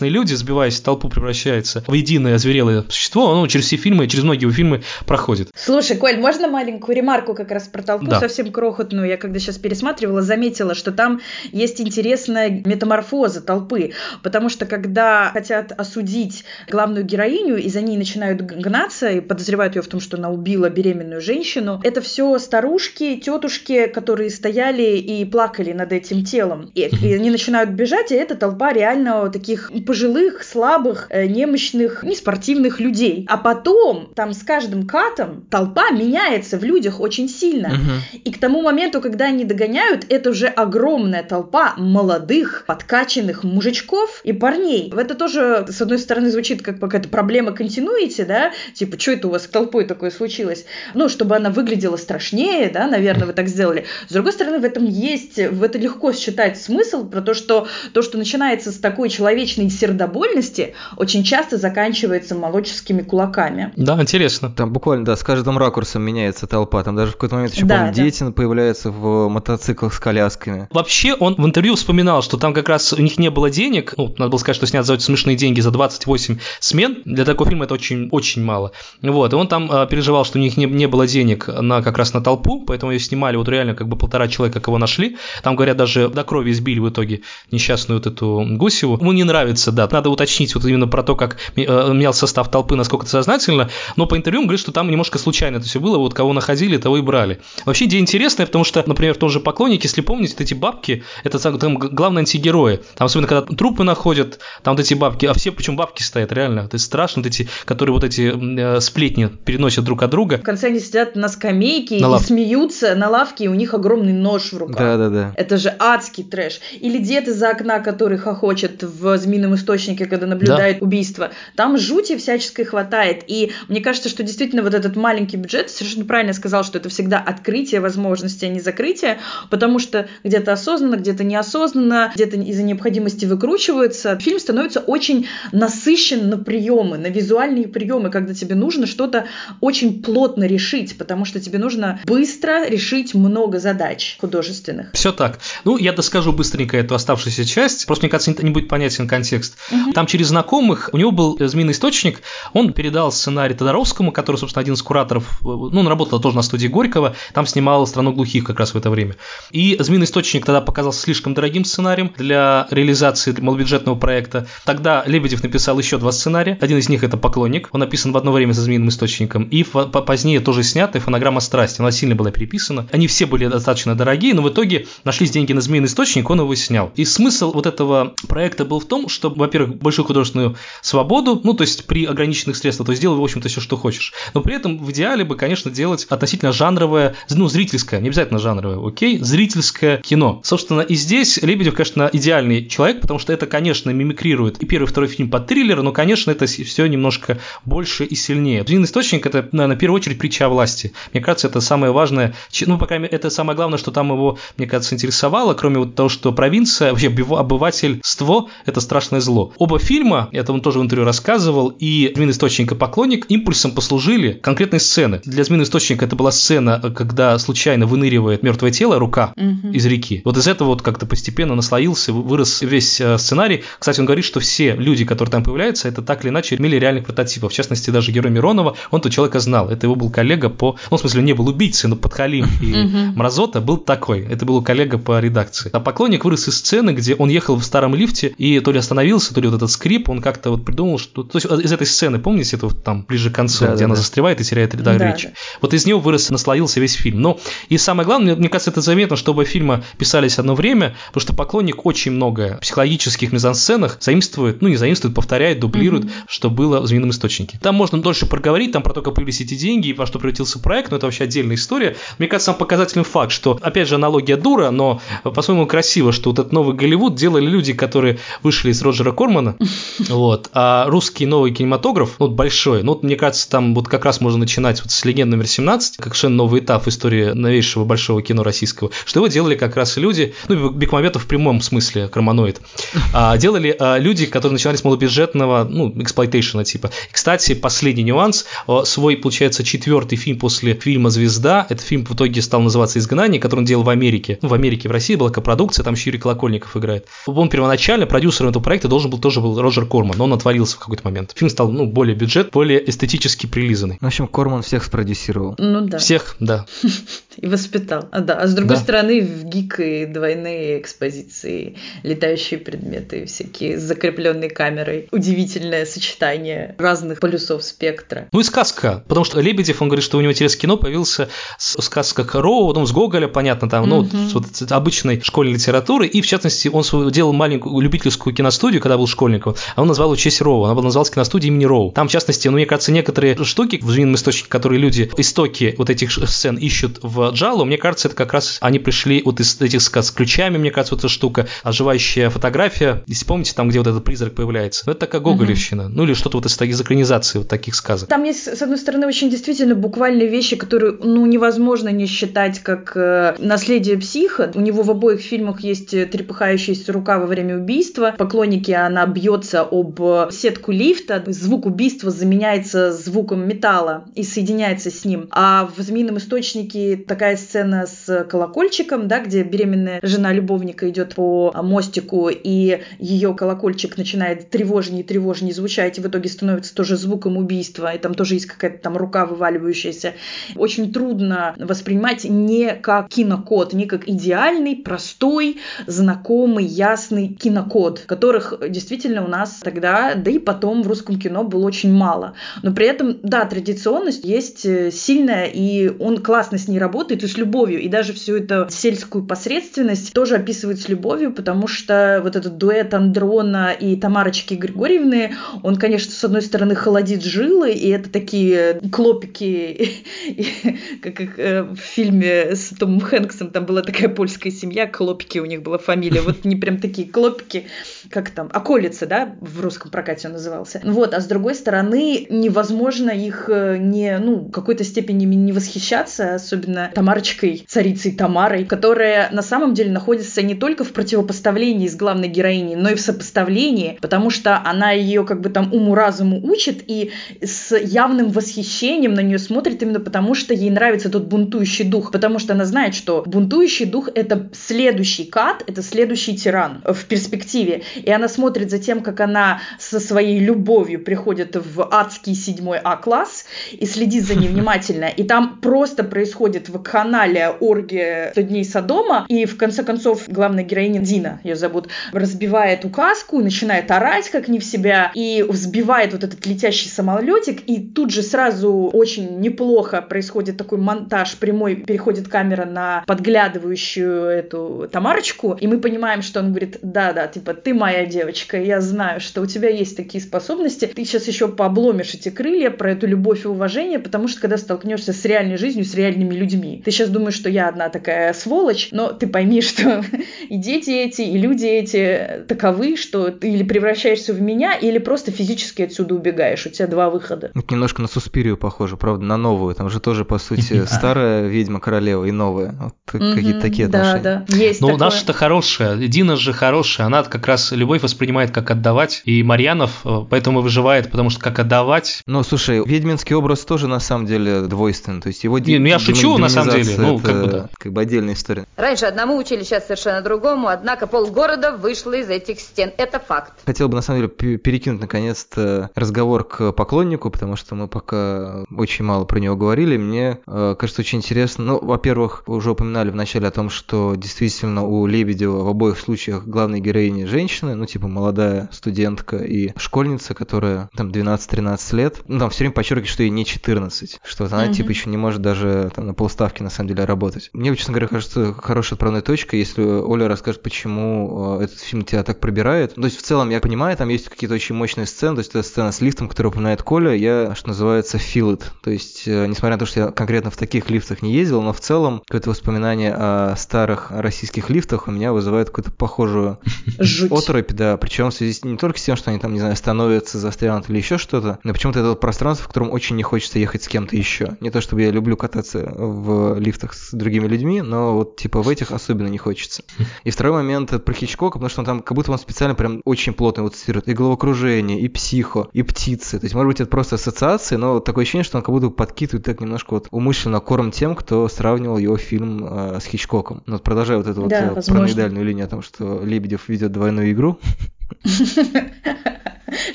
прекрасные люди, сбиваясь в толпу, превращаются в единое озверелое существо, оно через все фильмы, через многие его фильмы проходит. Слушай, Коль, можно маленькую ремарку как раз про толпу, да. совсем крохотную? Я когда сейчас пересматривала, заметила, что там есть интересная метаморфоза толпы, потому что когда хотят осудить главную героиню и за ней начинают гнаться и подозревают ее в том, что она убила беременную женщину, это все старушки, тетушки, которые стояли и плакали над этим телом. И, и они начинают бежать, и это толпа реально таких пожилых, слабых, э, немощных, неспортивных людей. А потом там с каждым катом толпа меняется в людях очень сильно. Угу. И к тому моменту, когда они догоняют, это уже огромная толпа молодых, подкачанных мужичков и парней. Это тоже, с одной стороны, звучит как какая-то проблема континуити, да, типа, что это у вас с толпой такое случилось? Ну, чтобы она выглядела страшнее, да, наверное, вы так сделали. С другой стороны, в этом есть, в это легко считать смысл про то, что то, что начинается с такой человечной сердобольности, очень часто заканчивается молодческими кулаками. Да, интересно. Там буквально, да, с каждым ракурсом меняется толпа. Там даже в какой-то момент еще, да, помню, да. дети появляются в мотоциклах с колясками. Вообще, он в интервью вспоминал, что там как раз у них не было денег. Ну, надо было сказать, что снят за эти смешные деньги за 28 смен. Для такого фильма это очень, очень мало. Вот, и он там э, переживал, что у них не, не было денег на как раз на толпу, поэтому ее снимали вот реально как бы полтора человека, кого нашли. Там, говорят, даже до крови избили в итоге несчастную вот эту Гусеву. Ему не нравится, да. Надо уточнить вот именно про то, как э, менял состав толпы, насколько это сознательно. Но по интервью он говорит, что там немножко случайно это все было. Вот кого находили, того и брали. Вообще идея интересная, потому что, например, в том же поклоннике, если помните, эти бабки, это там главные антигерои. Там особенно, когда трупы находят, там вот эти бабки, а все причем бабки стоят, реально. Это страшно, вот эти, которые вот эти э, сплетни переносят друг от друга. В конце они сидят на скамейке на и лав... смеются на лавке, и у них огромный нож в руках. Да, да, да. Это же адский трэш. Или дед из-за окна, который хохочет в змеином источнике, когда наблюдает да. убийство. Там жути всяческой хватает. И мне кажется, что действительно вот этот маленький бюджет, совершенно правильно сказал, что это всегда открытие возможности, а не закрытие, потому что где-то осознанно, где-то неосознанно, где-то из-за необходимости выкручивается. Фильм становится очень насыщен на приемы, на визуальные приемы, когда тебе нужно что-то очень плотно решить, потому что тебе нужно быстро решить много задач художественных. Все так. Ну, я доскажу быстренько эту оставшуюся часть. Просто, мне кажется, не будет понятен контекст. Угу. Там через знакомых у него был змеиный источник. Он передал сценарий Тодоровскому, который, собственно, один из кураторов. Ну, он работал тоже на студии Горького. Там снимал «Страну глухих» как раз в это время. И змеиный источник тогда показался слишком дорогим сценарием для реализации малобюджетного проекта. Тогда Лебедев написал еще два сценария. Один из них это «Поклонник». Он написан в одно время со змеиным источником. И позднее тоже снятый «Фонограмма страсти». Она сильно была переписана. Они все были достаточно дорогие, но в итоге нашлись деньги на змеиный источник, он его снял. И смысл вот этого проекта был в том, чтобы, во-первых, большую художественную свободу, ну, то есть при ограниченных средствах, то есть делай, в общем-то, все, что хочешь. Но при этом в идеале бы, конечно, делать относительно жанровое, ну, зрительское, не обязательно жанровое, окей, зрительское кино. Собственно, и здесь Лебедев, конечно, идеальный человек, потому что это, конечно, мимикрирует и первый, и второй фильм под триллер, но, конечно, это все немножко больше и сильнее. Змеиный источник – это, наверное, в первую очередь притча власти. Мне кажется, это самое важное, ну, по крайней мере, это самое главное, что там его, мне кажется, интересовало, кроме вот того, что провинция, вообще обывательство – это страшное зло. Оба фильма, это он тоже в интервью рассказывал, и «Змеиный источник» и «Поклонник» импульсом послужили конкретной сцены. Для «Змеиного источника» это была сцена, когда случайно выныривает мертвое тело, рука угу. из реки. Вот из этого вот как-то постепенно наслоился, вырос весь э, сценарий. Кстати, он говорит, что все люди, которые там появляются, это так или иначе имели реальных прототипов. В частности, даже герой Миронова, он этого человека знал. Это его был коллега по... Ну, в смысле, не был убийцей, но Подхалим и Мразота был такой. Это был коллега по редакции. А поклонник вырос из сцены, где он ехал в старом лифте и то ли остановился появился, то ли вот этот скрип, он как-то вот придумал, что... То есть из этой сцены, помните, это вот там ближе к концу, да, где да, она да. застревает и теряет дар да, речи? Да. Вот из него вырос, наслоился весь фильм. Но и самое главное, мне, кажется, это заметно, что оба фильма писались одно время, потому что поклонник очень много психологических мизансценах заимствует, ну не заимствует, повторяет, дублирует, mm-hmm. что было в «Змеином источнике». Там можно дольше проговорить, там про то, как появились эти деньги и во что превратился проект, но это вообще отдельная история. Мне кажется, сам показательный факт, что, опять же, аналогия дура, но по-своему красиво, что вот этот новый Голливуд делали люди, которые вышли из Роджера Кормана, вот, а русский новый кинематограф, ну, большой, ну, вот, мне кажется, там вот как раз можно начинать вот с «Легенд номер 17», как совершенно новый этап в истории новейшего большого кино российского, что его делали как раз люди, ну, Бекмаметов в прямом смысле, Кроманоид, а, делали а, люди, которые начинали с малобюджетного, ну, эксплуатейшена типа. И, кстати, последний нюанс, свой, получается, четвертый фильм после фильма «Звезда», это фильм в итоге стал называться «Изгнание», который он делал в Америке. Ну, в Америке, в России была копродукция, там еще Юрий Колокольников играет. Он первоначально продюсером этого проекта должен был тоже был Роджер Корман, но он отвалился в какой-то момент. Фильм стал, ну, более бюджет, более эстетически прилизанный. В общем, Корман всех спродюсировал. Ну да. Всех, да. И воспитал. А, да. а с другой да. стороны, в ГИК и двойные экспозиции, летающие предметы, всякие закрепленные камерой. Удивительное сочетание разных полюсов спектра. Ну и сказка. Потому что Лебедев, он говорит, что у него интерес к кино появился с сказка Роу, потом с Гоголя, понятно, там, ну, mm-hmm. с вот обычной школьной литературы. И, в частности, он делал маленькую любительскую киностудию, когда был школьником, а он назвал ее честь Роу. Она была называлась киностудия имени Роу. Там, в частности, ну, мне кажется, некоторые штуки в «Змеином источнике», которые люди, истоки вот этих сцен ищут в Джалу, мне кажется, это как раз они пришли вот из этих сказ с ключами, мне кажется, вот эта штука, оживающая фотография, если помните, там, где вот этот призрак появляется. Ну, это такая гоголевщина. Угу. Ну, или что-то вот из, из экранизации вот таких сказок. Там есть, с одной стороны, очень действительно буквальные вещи, которые, ну, невозможно не считать как э, наследие психа. У него в обоих фильмах есть трепыхающаяся рука во время убийства. Поклонники, она бьется об сетку лифта. Звук убийства заменяется звуком металла и соединяется с ним. А в «Змеином источнике» такая сцена с колокольчиком, да, где беременная жена любовника идет по мостику, и ее колокольчик начинает тревожнее и тревожнее звучать, и в итоге становится тоже звуком убийства, и там тоже есть какая-то там рука вываливающаяся. Очень трудно воспринимать не как кинокод, не как идеальный, простой, знакомый, ясный кинокод, которых действительно у нас тогда, да и потом в русском кино было очень мало. Но при этом, да, традиционность есть э, сильная, и он классно с ней работает, и с любовью. И даже всю эту сельскую посредственность тоже описывает с любовью, потому что вот этот дуэт Андрона и Тамарочки Григорьевны, он, конечно, с одной стороны холодит жилы, и это такие клопики, как э, в фильме с Томом Хэнксом, там была такая польская семья, клопики у них была фамилия, вот не прям такие клопики, как там, околица, да, в русском прокате он назывался. Вот, а с другой стороны, невозможно их э, не, ну, в какой-то степени не восхищаться, особенно Тамарочкой, царицей Тамарой, которая на самом деле находится не только в противопоставлении с главной героиней, но и в сопоставлении, потому что она ее как бы там уму-разуму учит и с явным восхищением на нее смотрит именно потому, что ей нравится тот бунтующий дух, потому что она знает, что бунтующий дух — это следующий кат, это следующий тиран в перспективе. И она смотрит за тем, как она со своей любовью приходит в адский седьмой А-класс и следит за ней внимательно. И там просто происходит вакханалия, оргия 100 дней Содома. И в конце концов главная героиня Дина, ее зовут, разбивает указку, начинает орать как не в себя и взбивает вот этот летящий самолетик. И тут же сразу очень неплохо происходит такой монтаж прямой, переходит камера на подглядывающую эту Тамарочку, и мы понимаем, что он говорит, да-да, типа, ты моя девочка, я знаю, что у тебя есть такие способности, ты сейчас еще пообломишь эти крылья про эту любовь и уважение, потому что когда столкнешься с реальной жизнью, с реальными людьми, ты сейчас думаешь, что я одна такая сволочь, но ты пойми, что и дети эти, и люди эти таковы, что ты или превращаешься в меня, или просто физически отсюда убегаешь. У тебя два выхода. Это немножко на Суспирию похоже, правда, на новую. Там же тоже, по сути, старая ведьма-королева и новая. Вот какие-то такие отношения. Да, да, есть Ну, наша-то хорошая, Дина же хорошая, она как раз любовь воспринимает как отдавать, и Марьянов э, поэтому выживает, потому что как отдавать... Ну, слушай, ведьминский образ тоже на самом деле двойственный, то есть его... Не, ну я шучу, на самом самом деле, ну, это, как бы да. Как бы отдельная история. Раньше одному учили, сейчас совершенно другому, однако полгорода вышло из этих стен. Это факт. Хотел бы, на самом деле, перекинуть, наконец-то, разговор к поклоннику, потому что мы пока очень мало про него говорили. Мне э, кажется, очень интересно. Ну, во-первых, уже упоминали вначале о том, что действительно у Лебедева в обоих случаях главные героини женщины, ну, типа молодая студентка и школьница, которая там 12-13 лет. Ну, там все время подчеркивает, что ей не 14, что она, mm-hmm. типа, еще не может даже там на полставки, на самом деле, работать. Мне, честно говоря, кажется, хорошая отправная точка, если Оля расскажет, почему э, этот фильм тебя так пробирает. То есть, в целом, я понимаю, там есть какие-то очень мощные сцены, то есть, эта сцена с лифтом, которую упоминает Коля, я, что называется, feel it. То есть, э, несмотря на то, что я конкретно в таких лифтах не ездил, но в целом какое-то воспоминание о старых российских лифтах у меня вызывает какую-то похожую Жуть. оторопь, да, причем в связи не только с тем, что они там, не знаю, становятся, застрянут или еще что-то, но почему-то это вот пространство, в котором очень не хочется ехать с кем-то еще. Не то чтобы я люблю кататься в лифтах с другими людьми, но вот типа в этих особенно не хочется. И второй момент это про Хичкока, потому что он там как будто он специально прям очень плотно вот цитирует и головокружение, и психо, и птицы. То есть, может быть, это просто ассоциации, но вот такое ощущение, что он как будто подкидывает так немножко вот умышленно корм тем, кто сравнивал его фильм э, с Хичкоком. Ну, вот продолжая вот эту Да, вот э, возможно. параноидальную линию о том, что Лебедев ведет двойную игру.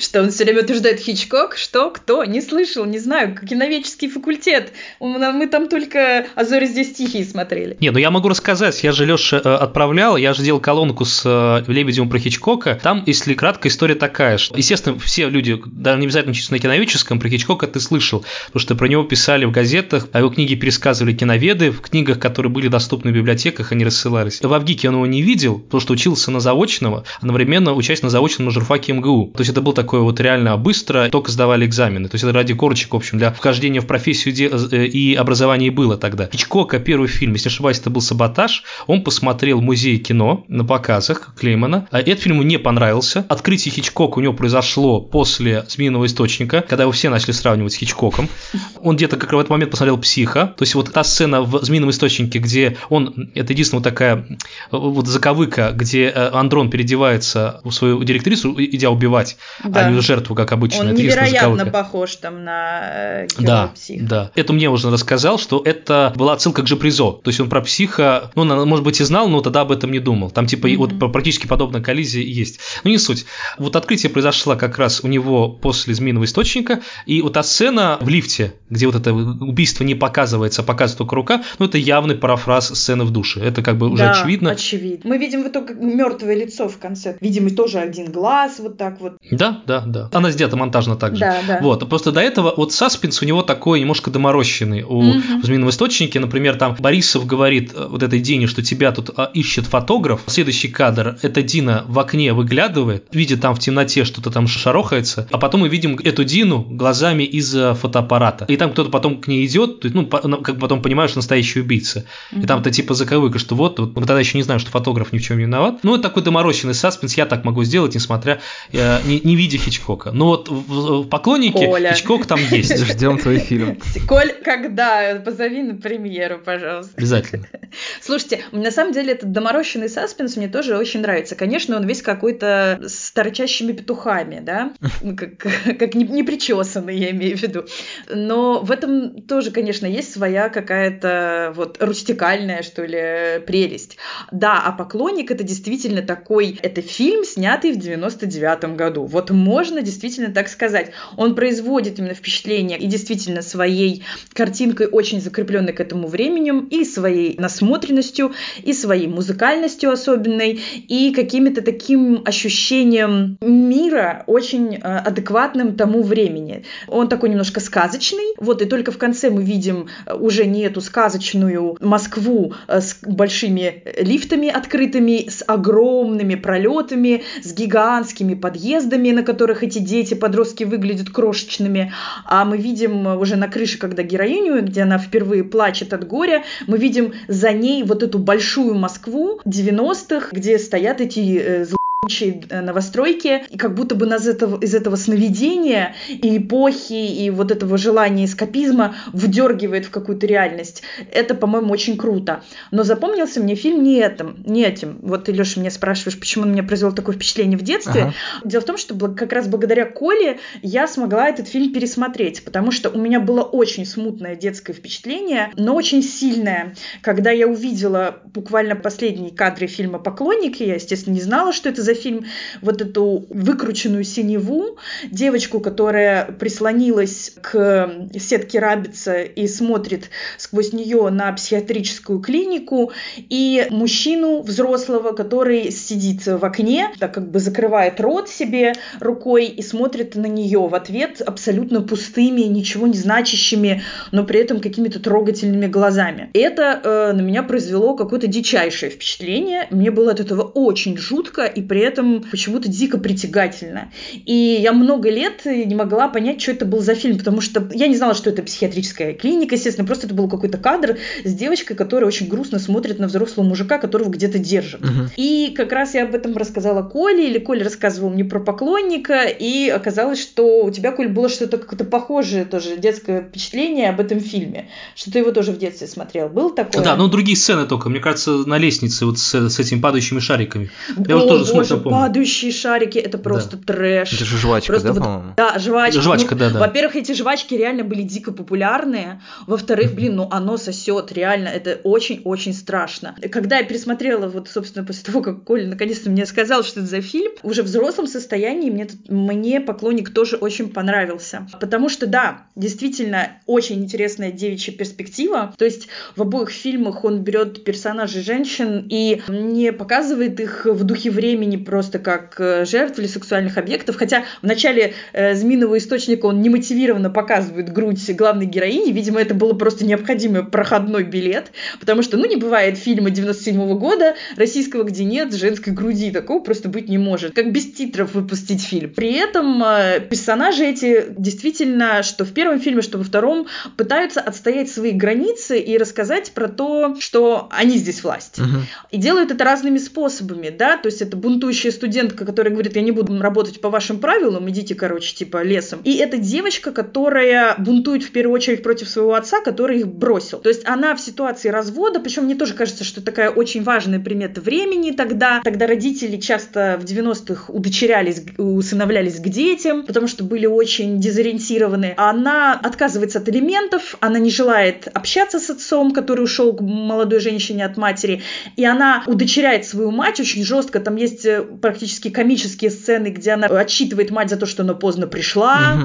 Что он все время утверждает Хичкок? Что? Кто? Не слышал, не знаю. Киноведческий факультет. Мы там только «А зори здесь тихие» смотрели. Не, ну я могу рассказать. Я же Леша э, отправлял, я же делал колонку с э, Лебедевым про Хичкока. Там, если кратко, история такая, что, естественно, все люди, даже не обязательно чисто на киноведческом, про Хичкока ты слышал, потому что про него писали в газетах, а его книги пересказывали киноведы, в книгах, которые были доступны в библиотеках, они рассылались. В Авгике он его не видел, потому что учился на заочного, одновременно учась на заочном на журфаке МГУ. То есть это был такой вот реально быстро, только сдавали экзамены. То есть это ради корочек, в общем, для вхождения в профессию э, и образования было тогда. Хичкока первый фильм, если не ошибаюсь, это был «Саботаж», он посмотрел в музее кино на показах Клеймана. А этот фильм ему не понравился. Открытие Хичкока у него произошло после «Змеиного источника», когда его все начали сравнивать с Хичкоком. Он где-то как в этот момент посмотрел «Психа». То есть вот та сцена в «Змеином источнике», где он, это единственная вот такая вот заковыка, где э, Андрон переодевается в свою директрису, идя убивать, Да. а не жертву, как обычно. Он Это невероятно похож там на э, героя Да, психа. да. Это мне уже рассказал, что это была отсылка к Жепризо. То есть он про психа, ну, он, может быть, и знал, но тогда об этом не думал. Там, типа, и вот практически подобная коллизия есть. Ну, не суть. Вот открытие произошло как раз у него после «Змеиного источника», и вот та сцена в лифте, где вот это убийство не показывается, а показывает только рука, ну, это явный парафраз сцены в душе. Это как бы уже Да, очевидно. очевидно. Мы видим в итоге мертвое лицо в конце. Видим и тоже один глаз, вот так вот. Да, да, да. Она сделана монтажно так же. Да, да. Вот, просто до этого вот саспенс у него такой немножко доморощенный. У в «Змеином источнике», например, там Борисов говорит э, вот этой Дине, что тебя тут а, ищет фотограф. Следующий кадр – это Дина в окне выглядывает, видит там в темноте что-то там шарохается, а потом мы видим эту Дину глазами из фотоаппарата. И там кто-то потом к ней идет, ну, как потом понимаешь, настоящий убийца. И там-то типа заковыка, что вот, вот, мы тогда еще не знаем, что фотограф ни в чем не виноват. Ну, это такой доморощенный саспенс, я так могу сделать, несмотря, э, не, не видя Хичкока. Но вот в, в поклоннике Коля. Хичкок там есть. Ждем твой фильм. Коль, когда? Позови на премьеру, пожалуйста. Обязательно. Слушайте, на самом деле этот доморощенный саспенс мне тоже очень нравится. Конечно, он весь какой-то с торчащими петухами, да? Ну, Как, как не, не причесанный, я имею в виду. Но в этом тоже, конечно, есть своя какая-то вот рустикальная, что ли, прелесть. Да, а «Поклонник» — это действительно такой... Это фильм, снятый в 99 году. Вот можно действительно так сказать. Он производит именно впечатление и действительно своей картинкой, очень закрепленной к этому времени, и своей насмотренностью, и своей музыкальностью особенной, и каким-то таким ощущением мира очень э, адекватным тому времени. Он такой немножко сказочный, вот, и только в конце мы видим э, уже не эту сказочную Москву э, с большими лифтами открытыми, с огромными пролетами, с гигантскими подъездами, на которых эти дети, подростки выглядят крошечными, а мы видим уже на крыше, когда героиню, где она впервые плачет от горя, мы видим за ней вот эту большую Москву 90-х, где стоят эти э, э, новостройки, и как будто бы нас этого, из этого сновидения и эпохи, и вот этого желания эскапизма выдергивает в какую-то реальность. Это, по-моему, очень круто. Но запомнился мне фильм не этим. Не этим. Вот ты, Леша, меня спрашиваешь, почему он мне произвел такое впечатление в детстве. Ага. Дело в том, что как раз благодаря Коле я смогла этот фильм пересмотреть, потому что у меня было очень смутное детское впечатление, но очень сильное. Когда я увидела буквально последние кадры фильма «Поклонники», я, естественно, не знала, что это за фильм, вот эту выкрученную синеву, девочку, которая прислонилась к сетке рабица и смотрит сквозь нее на психиатрическую клинику, и мужчину взрослого, который сидит в окне, так как бы закрывает рот себе рукой и смотрит на нее в ответ абсолютно пустыми, ничего не значащими, но при этом какими-то трогательными глазами. Это э, на меня произвело какое-то дичайшее впечатление. Мне было от этого очень жутко и при этом почему-то дико притягательно. И я много лет не могла понять, что это был за фильм, потому что я не знала, что это психиатрическая клиника, естественно, просто это был какой-то кадр с девочкой, которая очень грустно смотрит на взрослого мужика, которого где-то держит. Угу. И как раз я об этом рассказала Коле, или Коля рассказывал мне про поклонника, и оказалось, что у тебя, Коль, было что-то какое-то похожее тоже детское впечатление об этом фильме, что ты его тоже в детстве смотрел. Был такое? Да, ну другие сцены только. Мне кажется, на лестнице вот с, с этими падающими шариками. Я О, уже тоже боже, помню. падающие шарики, это просто да. трэш. Это же жвачка, просто да, вот, по-моему? Да, жвачка. Жвачка, ну, да, да. Во-первых, эти жвачки реально были дико популярные. Во-вторых, блин, ну оно сосет, реально, это очень-очень страшно. Когда я пересмотрела, вот, собственно, после того, как Коля наконец-то мне сказал, что это за фильм, уже в взрослом состоянии мне, мне поклонник тоже очень понравился. Потому что, да, действительно, очень интересная девичья перспектива. То есть в обоих фильмах он берет персонажей женщин и не показывает их в духе времени просто как э, жертв или сексуальных объектов. Хотя в начале э, «Змеиного источника» он немотивированно показывает грудь главной героини. Видимо, это было просто необходимый проходной билет, потому что, ну, не бывает фильма 97 -го года российского, где нет женской груди. Такого просто быть не может. Как без титров выпустить фильм. При этом э, персонажи эти действительно, что в первом фильме, что во втором, пытаются отстоять свои границы и рассказать про то, что они здесь власть. Угу. И делают это разными способами, да, то есть это бунтующая студентка, которая говорит, я не буду работать по вашим правилам, идите, короче, типа лесом. И это девочка, которая бунтует в первую очередь против своего отца, который их бросил. То есть она в ситуации развода, причем мне тоже кажется, что такая очень важная примета времени тогда. Тогда родители часто в 90-х удочерялись, усыновлялись к детям, потому что были очень дезориентированы. Она отказывается от элементов, она не желает общаться с отцом, который ушел к молодой женщине от матери, и она удочеряет свою мать очень жестко. Там есть практически комические сцены, где она отчитывает мать за то, что она поздно пришла,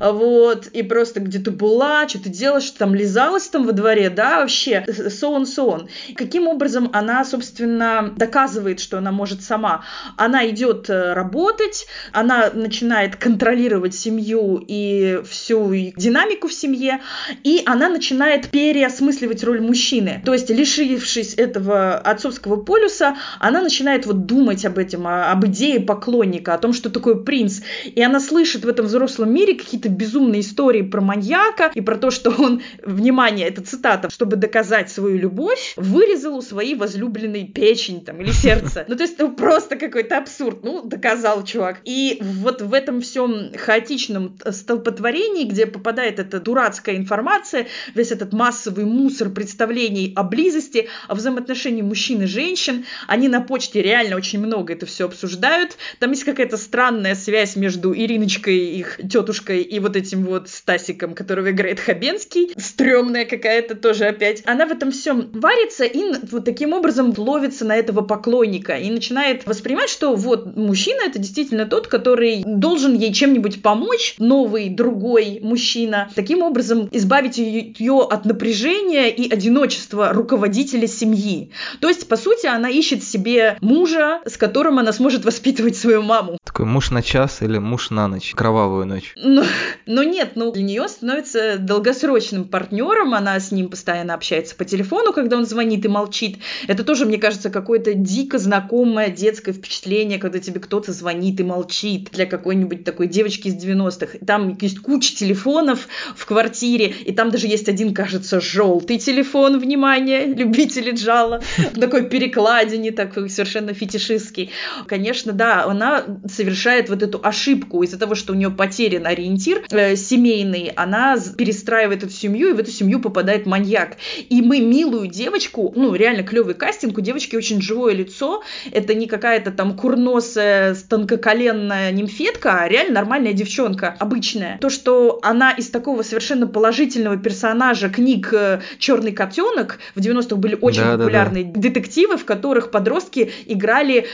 вот, и просто где ты была, что ты делаешь, там лизалась там во дворе, да, вообще, so on, so on. Каким образом она, собственно, доказывает, что она может сама? Она идет э, работать, она начинает контролировать семью и всю динамику в семье, и она начинает переосмысливать роль мужчины. То есть, лишившись этого отцовского полюса, она начинает вот думать об этом, об идее поклонника, о том, что такое принц. И она слышит в этом взрослом мире какие-то безумные истории про маньяка и про то, что он, внимание, это цитата, чтобы доказать свою любовь, вырезал у своей возлюбленной печень там или сердце. Ну, то есть, ну, просто какой-то абсурд. Ну, доказал чувак. И вот в этом всем хаотичном столпотворении, где попадает эта дурацкая информация, весь этот массовый мусор представлений о близости, о взаимоотношении мужчин и женщин, они на почте реально очень много это все обсуждают. Там есть какая-то странная связь между Ириночкой, их тетушкой, и вот этим вот Стасиком, которого играет Хабенский. Стрёмная какая-то тоже опять. Она в этом всем варится и вот таким образом ловится на этого поклонника и начинает воспринимать, что вот мужчина это действительно тот, который должен ей чем-нибудь помочь, новый, другой мужчина. Таким образом избавить ее от напряжения и одиночества руководителя семьи. То есть, по сути, она ищет себе мужа, с которым она сможет воспитывать свою маму. Такой муж на час или муж на ночь, кровавую ночь. Но, но нет, ну для нее становится долгосрочным партнером, она с ним постоянно общается по телефону, когда он звонит и молчит. Это тоже, мне кажется, какое-то дико знакомое детское впечатление, когда тебе кто-то звонит и молчит для какой-нибудь такой девочки из 90-х. Там есть куча телефонов в квартире, и там даже есть один, кажется, желтый телефон, внимание, любители джала, такой перекладине, такой совершенно фетишистский. Конечно, да, она совершает вот эту ошибку из-за того, что у нее потерян ориентир э, семейный, она перестраивает эту семью, и в эту семью попадает маньяк. И мы милую девочку, ну, реально клевый кастинг, у девочки очень живое лицо, это не какая-то там курносая, тонкоколенная нимфетка, а реально нормальная девчонка, обычная. То, что она из такого совершенно положительного персонажа книг э, «Черный котенок», в 90-х были очень Да, да, популярные детективы, в которых подростки играли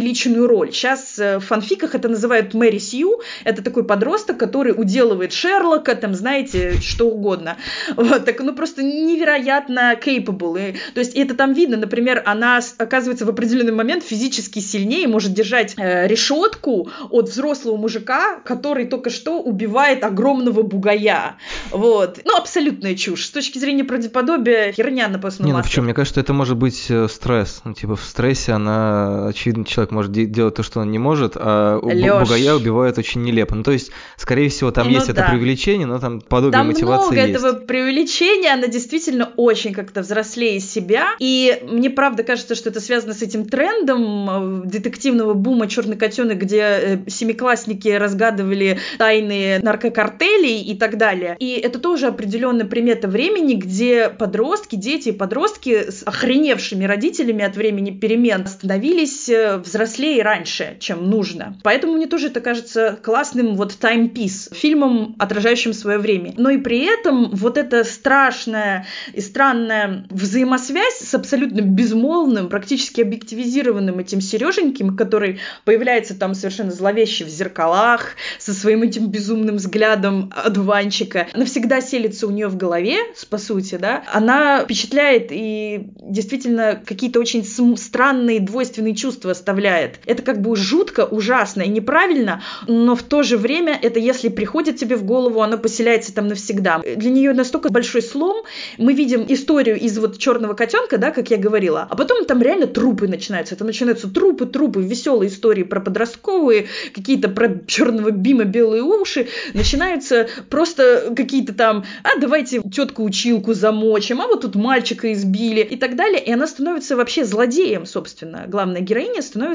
преувеличенную роль. Сейчас э, в фанфиках это называют Мэри Сью, это такой подросток, который уделывает Шерлока, там, знаете, что угодно. Вот, так, ну, просто невероятно capable. И, то есть это там видно, например, она оказывается в определенный момент физически сильнее, может держать э, решетку от взрослого мужика, который только что убивает огромного бугая. Вот. Ну, абсолютная чушь. С точки зрения правдеподобия, херня на постном Не, ну масле. почему? Мне кажется, это может быть э, стресс. Ну, типа, в стрессе она, очевидно, человек может де- делать то, что он не может, а Лёш. бугая убивают очень нелепо. Ну, то есть, скорее всего, там Ну есть это да. преувеличение, но там подобие Там мотивации много есть. этого преувеличения, она действительно очень как-то взрослее себя. И мне правда кажется, что это связано с этим трендом э, детективного бума Черный котенок, где э, семиклассники разгадывали тайны наркокартелей и так далее. И это тоже определенная примета времени, где подростки, дети и подростки с охреневшими родителями от времени перемен становились э, взрослее раньше, чем нужно. Поэтому мне тоже это кажется классным вот таймпис, фильмом, отражающим свое время. Но и при этом вот эта страшная и странная взаимосвязь с абсолютно безмолвным, практически объективизированным этим Сереженьким, который появляется там совершенно зловеще в зеркалах, со своим этим безумным взглядом одуванчика, навсегда селится у нее в голове, по сути, да, она впечатляет и действительно какие-то очень странные двойственные чувства оставляет. Это как бы жутко, ужасно и неправильно, но в то же время это если приходит тебе в голову, оно поселяется там навсегда. Для нее настолько большой слом. Мы видим историю из вот черного котенка, да, как я говорила, а потом там реально трупы начинаются. Это начинаются трупы, трупы, веселые истории про подростковые, какие-то про черного бима белые уши. Начинаются просто какие-то там, а давайте тетку училку замочим, а вот тут мальчика избили и так далее. И она становится вообще злодеем, собственно. Главная героиня становится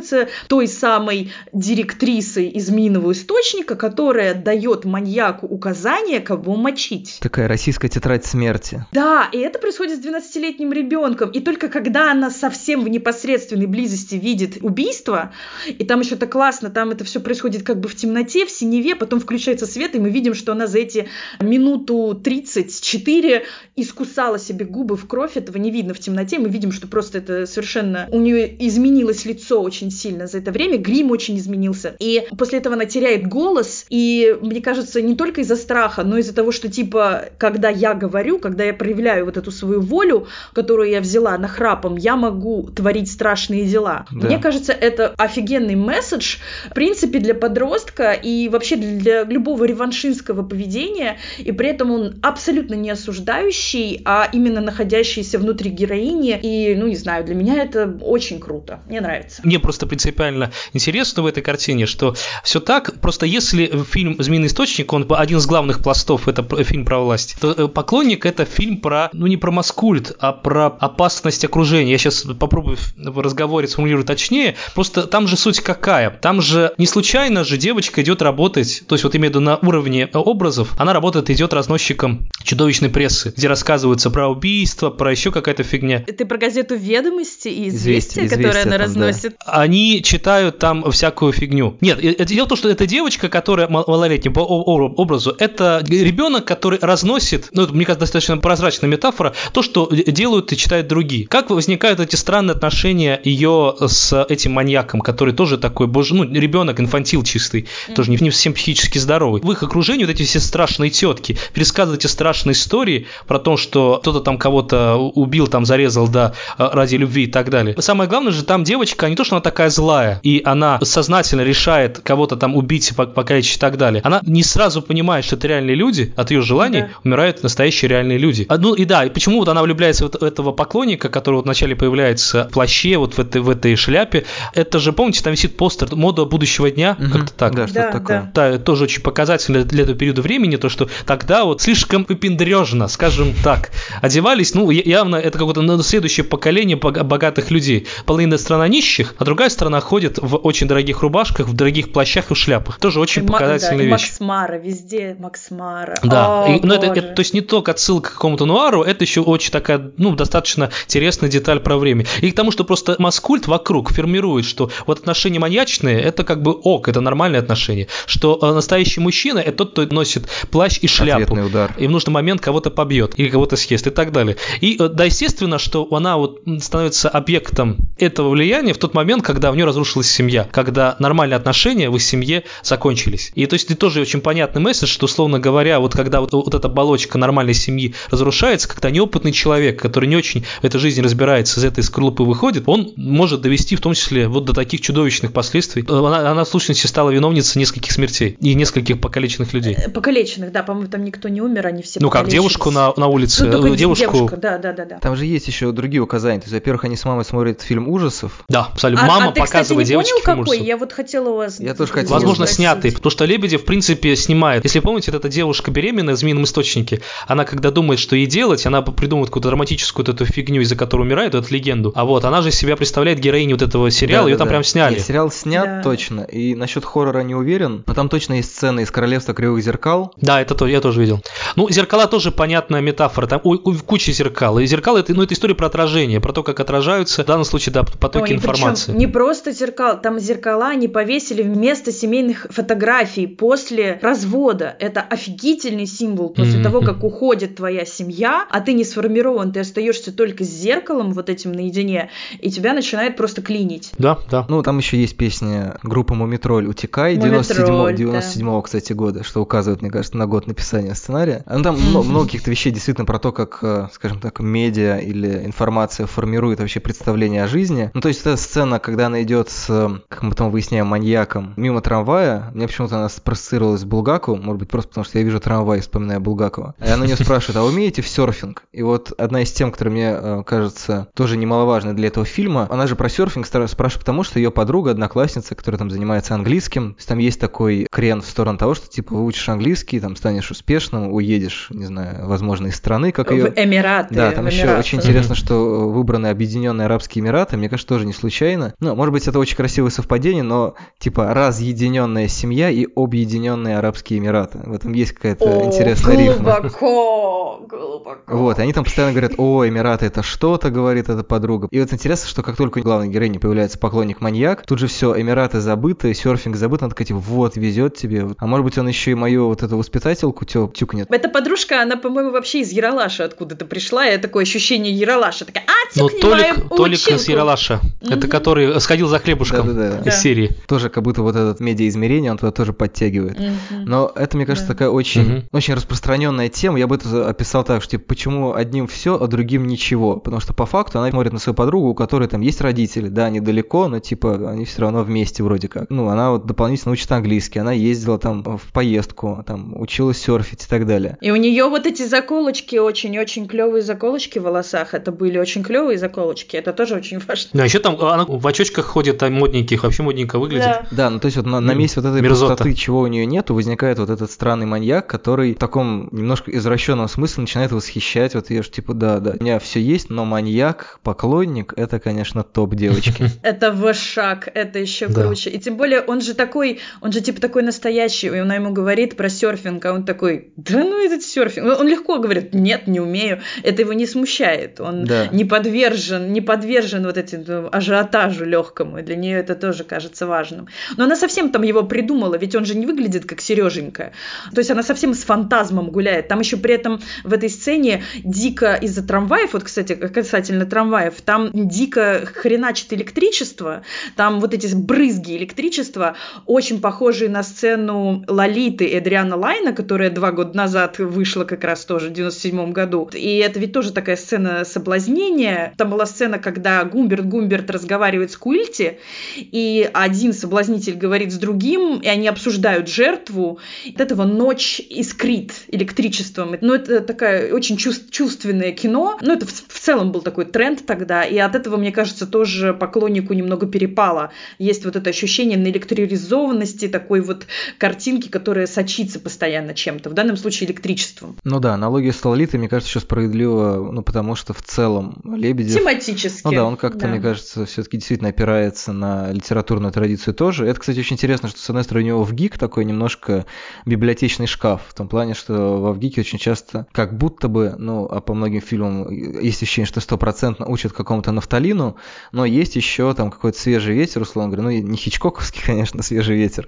той самой директрисой из минного источника, которая дает маньяку указания, кого мочить. Такая российская тетрадь смерти. Да, и это происходит с 12-летним ребенком. И только когда она совсем в непосредственной близости видит убийство, и там еще так классно, там это все происходит как бы в темноте, в синеве, потом включается свет, и мы видим, что она за эти минуту 34 искусала себе губы в кровь, этого не видно в темноте, мы видим, что просто это совершенно... У нее изменилось лицо очень сильно за это время, грим очень изменился. И после этого она теряет голос, и мне кажется, не только из-за страха, но из-за того, что типа, когда я говорю, когда я проявляю вот эту свою волю, которую я взяла нахрапом, я могу творить страшные дела. Да. Мне кажется, это офигенный месседж, в принципе, для подростка и вообще для любого реваншистского поведения, и при этом он абсолютно не осуждающий, а именно находящийся внутри героини, и, ну, не знаю, для меня это очень круто, мне нравится. Мне просто принципиально интересно в этой картине, что все так, просто если фильм «Змеиный источник», он один из главных пластов, это п- фильм про власть, то э, «Поклонник» — это фильм про, ну не про маскульт, а про опасность окружения. Я сейчас попробую в разговоре сформулировать точнее, просто там же суть какая? Там же не случайно же девочка идет работать, то есть вот имею в виду на уровне э, образов, она работает, идет разносчиком чудовищной прессы, где рассказывается про убийство, про еще какая-то фигня. Ты про газету «Ведомости» и «Известия», «Известия», которые «Известия» она там, да. разносит? Они читают там всякую фигню. Нет, дело в том, что эта девочка, которая мал- малолетняя по образу, это ребенок, который разносит, ну, это, мне кажется, достаточно прозрачная метафора, то, что делают и читают другие. Как возникают эти странные отношения ее с этим маньяком, который тоже такой, боже, ну, ребенок, инфантил чистый, тоже не, не совсем психически здоровый. В их окружении вот эти все страшные тетки пересказывают эти страшные истории про то, что кто-то там кого-то убил, там зарезал, да, ради любви и так далее. Самое главное же, там девочка, не то, что она такая злая, и она сознательно решает кого-то там убить, пок- покалечить и так далее. Она не сразу понимает, что это реальные люди, от ее желаний Да. умирают настоящие реальные люди. А, ну и да, и почему вот она влюбляется в вот этого поклонника, который вот вначале появляется в плаще, вот в этой, в этой шляпе. Это же, помните, там висит постер «Мода будущего дня», Мгм. как-то так. Да, что-то Да, такое. Да, это тоже очень показательно для этого периода времени, то, что тогда вот слишком выпендрежно, скажем так, одевались, ну, явно это какое-то ну, следующее поколение бога- богатых людей. Половина страна нищих, а другая другая сторона ходит в очень дорогих рубашках, в дорогих плащах и в шляпах. Тоже очень И показательная да, и вещь. Макс Мара, везде Макс Мара. Да, О, и- ну, это, это- то есть не только отсылка к какому-то нуару, это еще очень такая, ну, достаточно интересная деталь про время. И к тому, что просто маскульт вокруг формирует, что вот отношения маньячные, это как бы ок, это нормальные отношения, что э, настоящий мужчина это тот, кто носит плащ и шляпу. Ответный удар. И в нужный момент кого-то побьет или кого-то съест и так далее. И э, да, естественно, что она вот становится объектом этого влияния в тот момент, когда у нее разрушилась семья, когда нормальные отношения в их семье закончились. И то есть это тоже очень понятный месседж, что, условно говоря, вот когда вот, вот эта оболочка нормальной семьи разрушается, когда неопытный человек, который не очень в этой жизни разбирается, из этой скорлупы выходит, он может довести в том числе вот до таких чудовищных последствий. Э, Она, она в сущности стала виновницей нескольких смертей и нескольких покалеченных людей. Э, Покалеченных, да, по-моему, там никто не умер, они все Ну как, девушку на, на улице, Ну, э, девушку... девушка, да, да, да, да. Там же есть еще другие указания. То есть, во-первых, они с мамой смотрят фильм ужасов. Да, абсолютно. А- Мама а ты, кстати, показывает не девочке понял, фильм какой? Я вот хотела у вас... Я тоже хотел Возможно, спросить. снятый, потому что Лебедев, в принципе, снимает. Если помните, вот эта девушка беременная в «Змеином источнике», она когда думает, что ей делать, она придумывает какую-то драматическую вот эту фигню, из-за которой умирает, эту легенду. А вот, она же себя представляет героиней вот этого сериала, ее там Да-да-да. прям сняли. Нет, сериал снят Да. точно. И насчет хоррора не уверен. Но там точно есть сцены из Королевства Кривых Зеркал. Да, это то, я тоже видел. Ну, зеркала тоже понятная метафора. Там ой, ой, куча зеркал. И зеркало это, ну, это история про отражение, про то, как отражаются, в данном случае, да, потоки Ой, причем информации. Не просто зеркал, там зеркала они повесили вместо семейных фотографий после развода. Это офигительный символ после Мгм. того, как уходит твоя семья, а ты не сформирован, ты остаешься только с зеркалом вот этим наедине, и тебя начинает просто клинить. Да, да. Ну, там еще есть песня группы Мумитроль «Утекай» Мумитроль, 97 97 кстати, года, что указывает, мне кажется, на год написания сценария. Ну, там мно- много каких-то вещей действительно про то, как, э, скажем так, медиа или информация формирует вообще представление о жизни. Ну, то есть эта сцена, когда она идет с, э, как мы потом выясняем, маньяком мимо трамвая, мне почему-то она проассоциировалась с Булгаковым, может быть, просто потому что я вижу трамвай вспоминаю Булгакова. И она у нее спрашивает, а вы умеете в серфинг? И вот одна из тем, которая мне э, кажется тоже немаловажной для этого фильма, она же про серфинг спрашивает потому, что ее подруга, одноклассница, которая там занимается английским, то есть там есть такой крен в сторону того, что типа выучишь английский, там станешь успешным, уедешь, не знаю, возможно, из страны, как ее... В Эмираты. Да, там еще Эмираты. очень интересно, что выбраны Объединенные Арабские Эмираты. Мне кажется, тоже не случайно. Ну, может быть, это очень красивое совпадение, но типа разъединенная семья и объединенные Арабские Эмираты. В этом есть какая-то О, интересная рифма. глубоко, глубоко. Вот, они там постоянно говорят, о, Эмираты это что-то, говорит эта подруга. И вот интересно, что как только у главной героини появляется поклонник-маньяк, тут же все, Эмираты забыты, серфинг забыт, она такая, типа, вот, везет тебе. А может быть, он еще и мою вот эту воспитательку тё- тюкнет. Эта подружка, она, по-моему, вообще из Яралаша откуда-то пришла, и такое ощущение Яралаша. Такая, а, тюкни Толик, мою Толик из училку». Яралаша, это который сходил за хлебушком Да-да-да. из Да. серии. Тоже как будто вот этот медиаизмерение он туда тоже подтягивает. Мгм. Но это, мне кажется, Да. такая очень, Мгм. очень распространенная тема. Я бы это описал так, что типа, почему одним все, а другим ничего. Потому что по факту она смотрит на свою подругу, у которой там есть родители, да, они далеко, но типа они все равно вместе вроде как. Ну, она вот дополнительно учит английский, она ездила там в поездку, там училась серфить и так далее. И у нее вот эти заколочки, очень-очень клевые заколочки в волосах. Это были очень клевые заколочки. Это тоже очень важно. Да, еще там она в очочках ходит, там модненьких, вообще модненько выглядит. Да. Да, ну то есть вот на, на месте вот этой мерзота. пустоты, чего у нее нету, возникает вот этот странный маньяк, который в таком немножко извращенном смысле начинает восхищать вот ее, что типа, да, да, у меня все есть, но маньяк, поклонник, это, конечно, топ девочки. Это вышаг, это еще круче. И тем более он же такой, он же типа такой настоящий. И она ему говорит про серфинг, а он такой, да ну этот серфинг. Он легко говорит, нет, не умею. Это его не смущает. Он не подвержен, не подвержен вот этому ажиотажу легкому. И для нее это тоже кажется важным. Но она совсем там его придумала, ведь он же не выглядит как Сереженька. То есть она совсем с фантазмом гуляет. Там еще при этом в этой сцене дико из-за трамваев, вот, кстати, касательно трамваев, там дико хреначит электричество, там вот эти брызги электричества, очень похожие на сцену Лолиты Эдриана Лайна, которая два года назад вышла как раз тоже в 97 году. И это ведь тоже такая сцена соблазнения. Там была сцена, когда Гумберт Гумберт разговаривает с Куильти, и один соблазнитель говорит с другим, и они обсуждают жертву. От этого ночь искрит электричеством. Ну, это такая очень чувств- чувственное кино. Ну, это в, в целом был такой тренд тогда, и от этого, мне кажется, тоже поклоннику немного перепало. Есть вот это ощущение наэлектризованности, такой вот картинки, которая сочится постоянно чем-то, в данном случае электричеством. Ну да, аналогия с Лолитой, мне кажется, еще справедлива, ну потому что в целом Лебедев... Тематически. Ну да, он как-то, Да. мне кажется, все-таки действительно опирается на литературную традицию тоже. Это, кстати, очень интересно, что, с одной стороны, у него в ГИК такой немножко библиотечный шкаф, в том плане, что во ВГИКе очень часто, как будто бы, ну, а по многим фильмам есть ощущение, что стопроцентно учат какому-то нафталину, но есть еще там какой-то свежий ветер, условно говоря, ну, не хичкоковский, конечно, свежий ветер,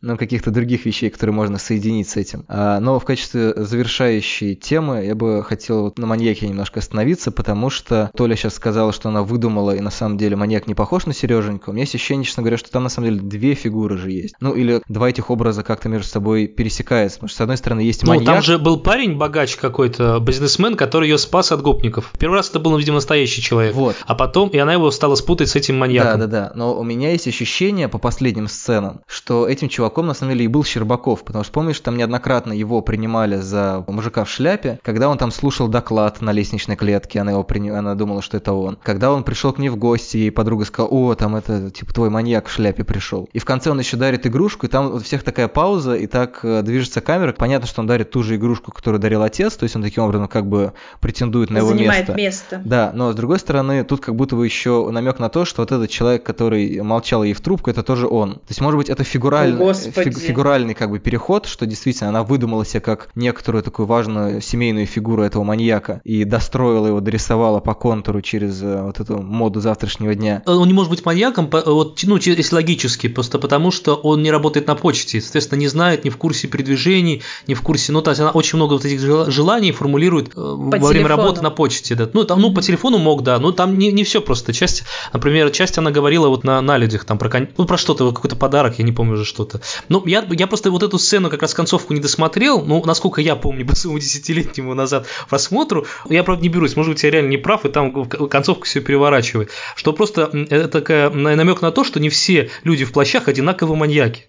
но каких-то других вещей, которые можно соединить с этим. А, но в качестве завершающей темы я бы хотел на маньяке немножко остановиться, потому что Толя сейчас сказала, что она выдумала, и на самом деле маньяк не похож на Сереженьку. У меня есть ощущение, честно говоря, что там на самом деле две фигуры же есть. Ну, или два этих образа как-то между собой пересекаются. Потому что, с одной стороны, есть ну, маньяк. там же был парень, богач какой-то, бизнесмен, который ее спас от гопников. Первый раз это был, видимо, настоящий человек. Вот. А потом, и она его стала спутать с этим маньяком. Да, да, да. Но у меня есть ощущение по последним сценам, что этим чуваком на самом деле и был Щербаков. Потому что помнишь, там неоднократно его принимали за мужика в шляпе, когда он там слушал доклад на лестничной клетке, она его приня... она думала, что это он. Когда он пришел к ней в гости, ей подруга сказала, о, там это, типа, твой маньяк в шляпе пришел. И в конце он еще дарит игрушку, и там у всех такая пауза, и так э, движется камера. Понятно, что он дарит ту же игрушку, которую дарил отец, то есть он таким образом как бы претендует на его Занимает место. место. Да, но с другой стороны, тут как будто бы еще намек на то, что вот этот человек, который молчал ей в трубку, это тоже он. То есть, может быть, это фигуральный, фиг- фигуральный как бы переход, что действительно она выдумала себе как некоторую такую важную семейную фигуру этого маньяка и достроила его, дорисовала по контуру через э, вот эту моду завтрашнего дня. Он не может быть маньяком, по- вот, ну, если логически, просто потому что он не работает на почте, соответственно, не знает, не в курсе передвижений, не в курсе, ну, то есть она очень много вот этих жел- желаний формулирует э, во время телефону. работы на почте, да. Ну, там, ну, по телефону мог, да, но там не, не все просто. Часть, например, часть она говорила вот на, на людях, там, про, кон- ну, про что-то, какой-то подарок, я не помню уже что-то. Ну, я, я просто вот эту сцену, как раз концовку не досмотрел, ну, насколько я помню, по своему десятилетнему назад просмотру, я, правда, не берусь, может быть, я реально не прав, и там концовку все переворачивает, что просто это такая намек на то, что не все люди в плащах одинаково маньяки,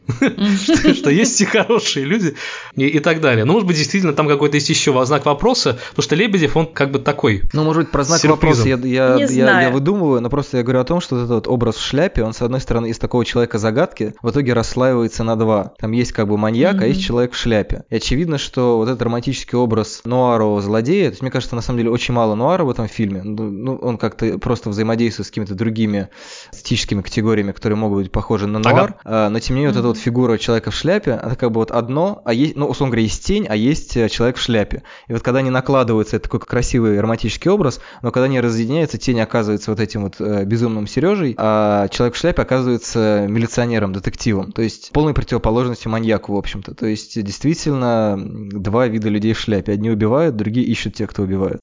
что есть и хорошие люди и так далее. Ну, может быть, действительно, там какой-то есть еще знак вопроса, потому что Лебедев, он как бы такой. Ну, может быть, про знак вопроса я, я, Не я, знаю. я выдумываю, но просто я говорю о том, что вот этот образ в шляпе, он, с одной стороны, из такого человека загадки, в итоге расслаивается на два. Там есть как бы маньяк, а есть человек в шляпе. И очевидно, что вот этот романтический образ нуарового злодея, то есть мне кажется, на самом деле очень мало нуара в этом фильме. Ну, ну, он как-то просто взаимодействует с какими-то другими эстетическими категориями, которые могут быть похожи на нуар. А, но тем не менее, вот эта вот фигура человека в шляпе, она как бы вот одно, а есть, ну, условно говоря, есть тень, а есть э, человек в шляпе. И вот когда они накладываются, это такой красивый романтический образ, но когда они разъединяются, тень оказывается вот этим вот э, безумным Сережей, а человек в шляпе оказывается милиционером, детективом. То есть полной противоположностью маньяку, в общем-то. То есть действительно два вида людей в шляпе. Одни убивают, другие ищут тех, кто убивает.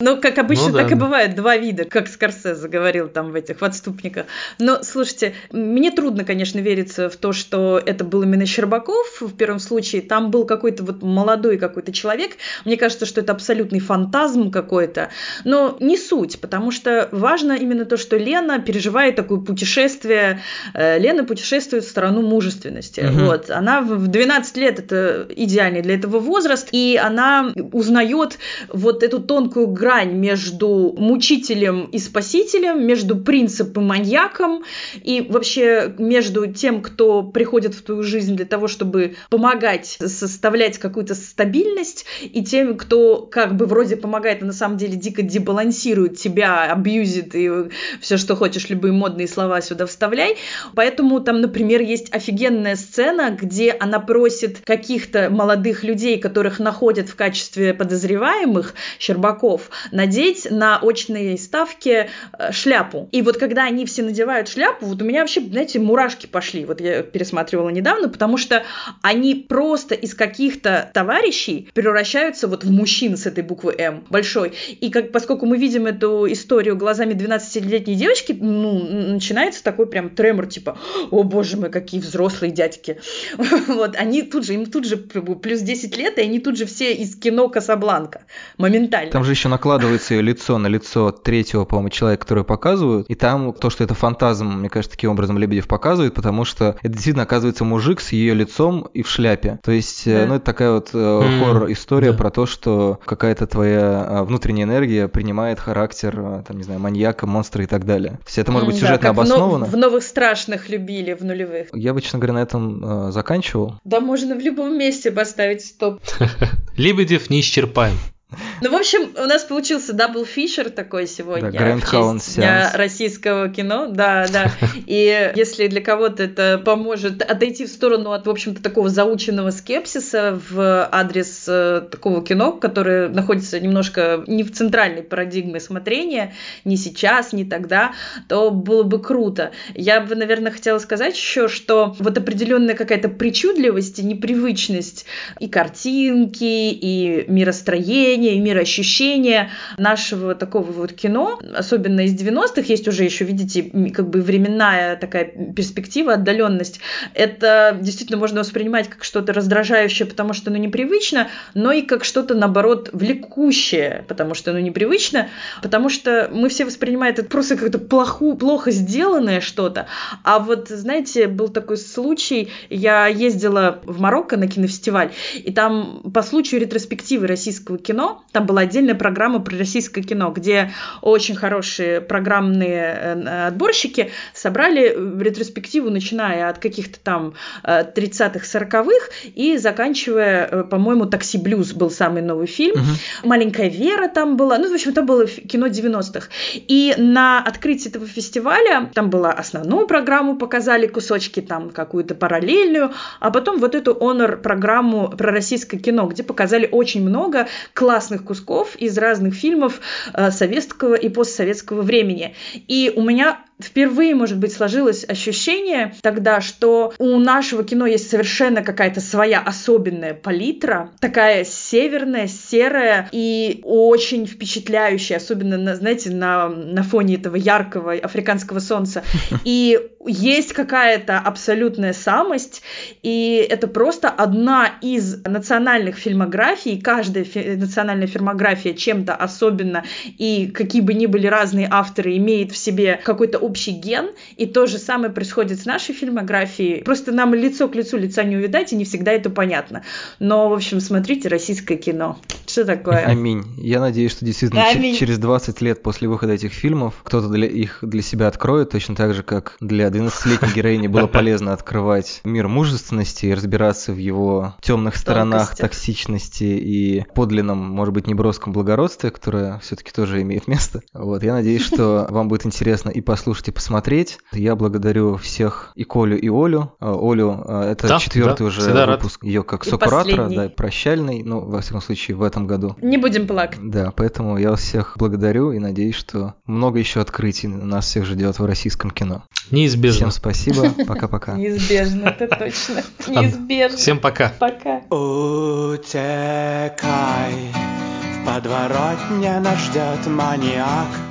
Ну, как обычно, Ну да. так и бывает. Два вида, как Скорсезе говорил там в этих в отступниках. Но, слушайте, мне трудно, конечно, вериться в то, что это был именно Щербаков в первом случае. Там был какой-то вот молодой какой-то человек. Мне кажется, что это абсолютный фантазм какой-то. Но не суть, потому что важно именно то, что Лена переживает такое путешествие. Э, Лена путешествует в страну мужественности. Мгм. Вот. Она в в 12 лет, это идеальный для этого возраст, и она узнает вот эту тонкую грань между мучителем и спасителем, между принципом и маньяком, и вообще между тем, кто приходит в твою жизнь для того, чтобы помогать составлять какую-то стабильность, и тем, кто как бы вроде помогает, а на самом деле дико дебалансирует тебя, абьюзит и все, что хочешь, любые модные слова сюда вставляй. Поэтому там, например, есть офигенная сцена, где она просит каких-то молодых людей, которых находят в качестве подозреваемых, Щербаков, надеть на очные ставки э, шляпу. И вот когда они все надевают шляпу, вот у меня вообще, знаете, мурашки пошли. Вот я пересматривала недавно, потому что они просто из каких-то товарищей превращаются вот в мужчин с этой буквы М большой. И как, поскольку мы видим эту историю глазами 12-летней девочки, ну, начинается такой прям тремор, типа, о боже мой, какие взрослые дядьки. Вот, они тут же, им тут же плюс 10 лет, и они тут же все из кино Касабланка. Моментально. Там же еще накладывается ее лицо на лицо третьего, по-моему, человека, который показывают. И там то, что это фантазм, мне кажется, таким образом Лебедев показывает, потому что это действительно оказывается мужик с ее лицом и в шляпе. То есть, э, Да. ну, это такая вот э, М, хоррор-история да. про то, что какая-то твоя э, внутренняя энергия принимает характер, э, там, не знаю, маньяка, монстра и так далее. То есть это может быть М, да, сюжетно как в но- обосновано. В новых страшных любили в нулевых. Я бы, честно говоря, на этом э, заканчивал. Да можно в любом месте поставить стоп. Лебедев неисчерпаем. Ну, в общем, у нас получился double feature такой сегодня. Да, в канун Дня российского кино. Да, да. И если для кого-то это поможет отойти в сторону от, в общем-то, такого заученного скепсиса в адрес э, такого кино, которое находится немножко не в центральной парадигме смотрения, ни сейчас, ни тогда, то было бы круто. Я бы, наверное, хотела сказать еще, что вот определенная какая-то причудливость и непривычность и картинки, и миростроения, и мироощущения нашего такого вот кино, особенно из 90-х, есть уже еще, видите, как бы временная такая перспектива, отдаленность. Это действительно можно воспринимать как что-то раздражающее, потому что оно непривычно, но и как что-то, наоборот, влекущее, потому что оно непривычно, потому что мы все воспринимаем это просто как-то плохо, плохо сделанное что-то. А вот, знаете, был такой случай, я ездила в Марокко на кинофестиваль, и там по случаю ретроспективы российского кино, там была отдельная программа про российское кино, где очень хорошие программные э, отборщики собрали ретроспективу, начиная от каких-то там 30-х, э, 40-х и заканчивая, э, по-моему, «Такси Блюз» был самый новый фильм. Угу. «Маленькая Вера» там была. Ну, в общем, это было кино 90-х. И на открытии этого фестиваля там была основную программу, показали кусочки, там какую-то параллельную, а потом вот эту honor-программу про российское кино, где показали очень много классных кусков из разных фильмов э, советского и постсоветского времени. И у меня впервые, может быть, сложилось ощущение тогда, что у нашего кино есть совершенно какая-то своя особенная палитра, такая северная, серая и очень впечатляющая, особенно, на, знаете, на, на фоне этого яркого африканского солнца. И есть какая-то абсолютная самость, и это просто одна из национальных фильмографий, каждая фи- национальная фильмография чем-то особенно, и какие бы ни были разные авторы, имеет в себе какой-то общий ген, и то же самое происходит с нашей фильмографией. Просто нам лицо к лицу лица не увидать, и не всегда это понятно. Но, в общем, смотрите российское кино. Что такое? Аминь. Я надеюсь, что действительно Аминь. через 20 лет после выхода этих фильмов кто-то для их для себя откроет, точно так же, как для 12-летней героини было полезно открывать мир мужественности и разбираться в его темных сторонах, токсичности и подлинном, может быть, неброском благородстве, которое все-таки тоже имеет место. Вот, я надеюсь, что вам будет интересно и послушать и посмотреть. Я благодарю всех и Колю, и Олю. А, Олю, а, это да, четвертый да, уже выпуск ее как сокуратора, да, прощальный, ну, во всяком случае, в этом году. Не будем плакать. Да, поэтому я вас всех благодарю и надеюсь, что много еще открытий нас всех ждет в российском кино. Неизбежно. Всем спасибо. Пока-пока. Неизбежно, это точно. Неизбежно. Всем пока. Пока. Утекай, в подворотне нас ждет маньяк.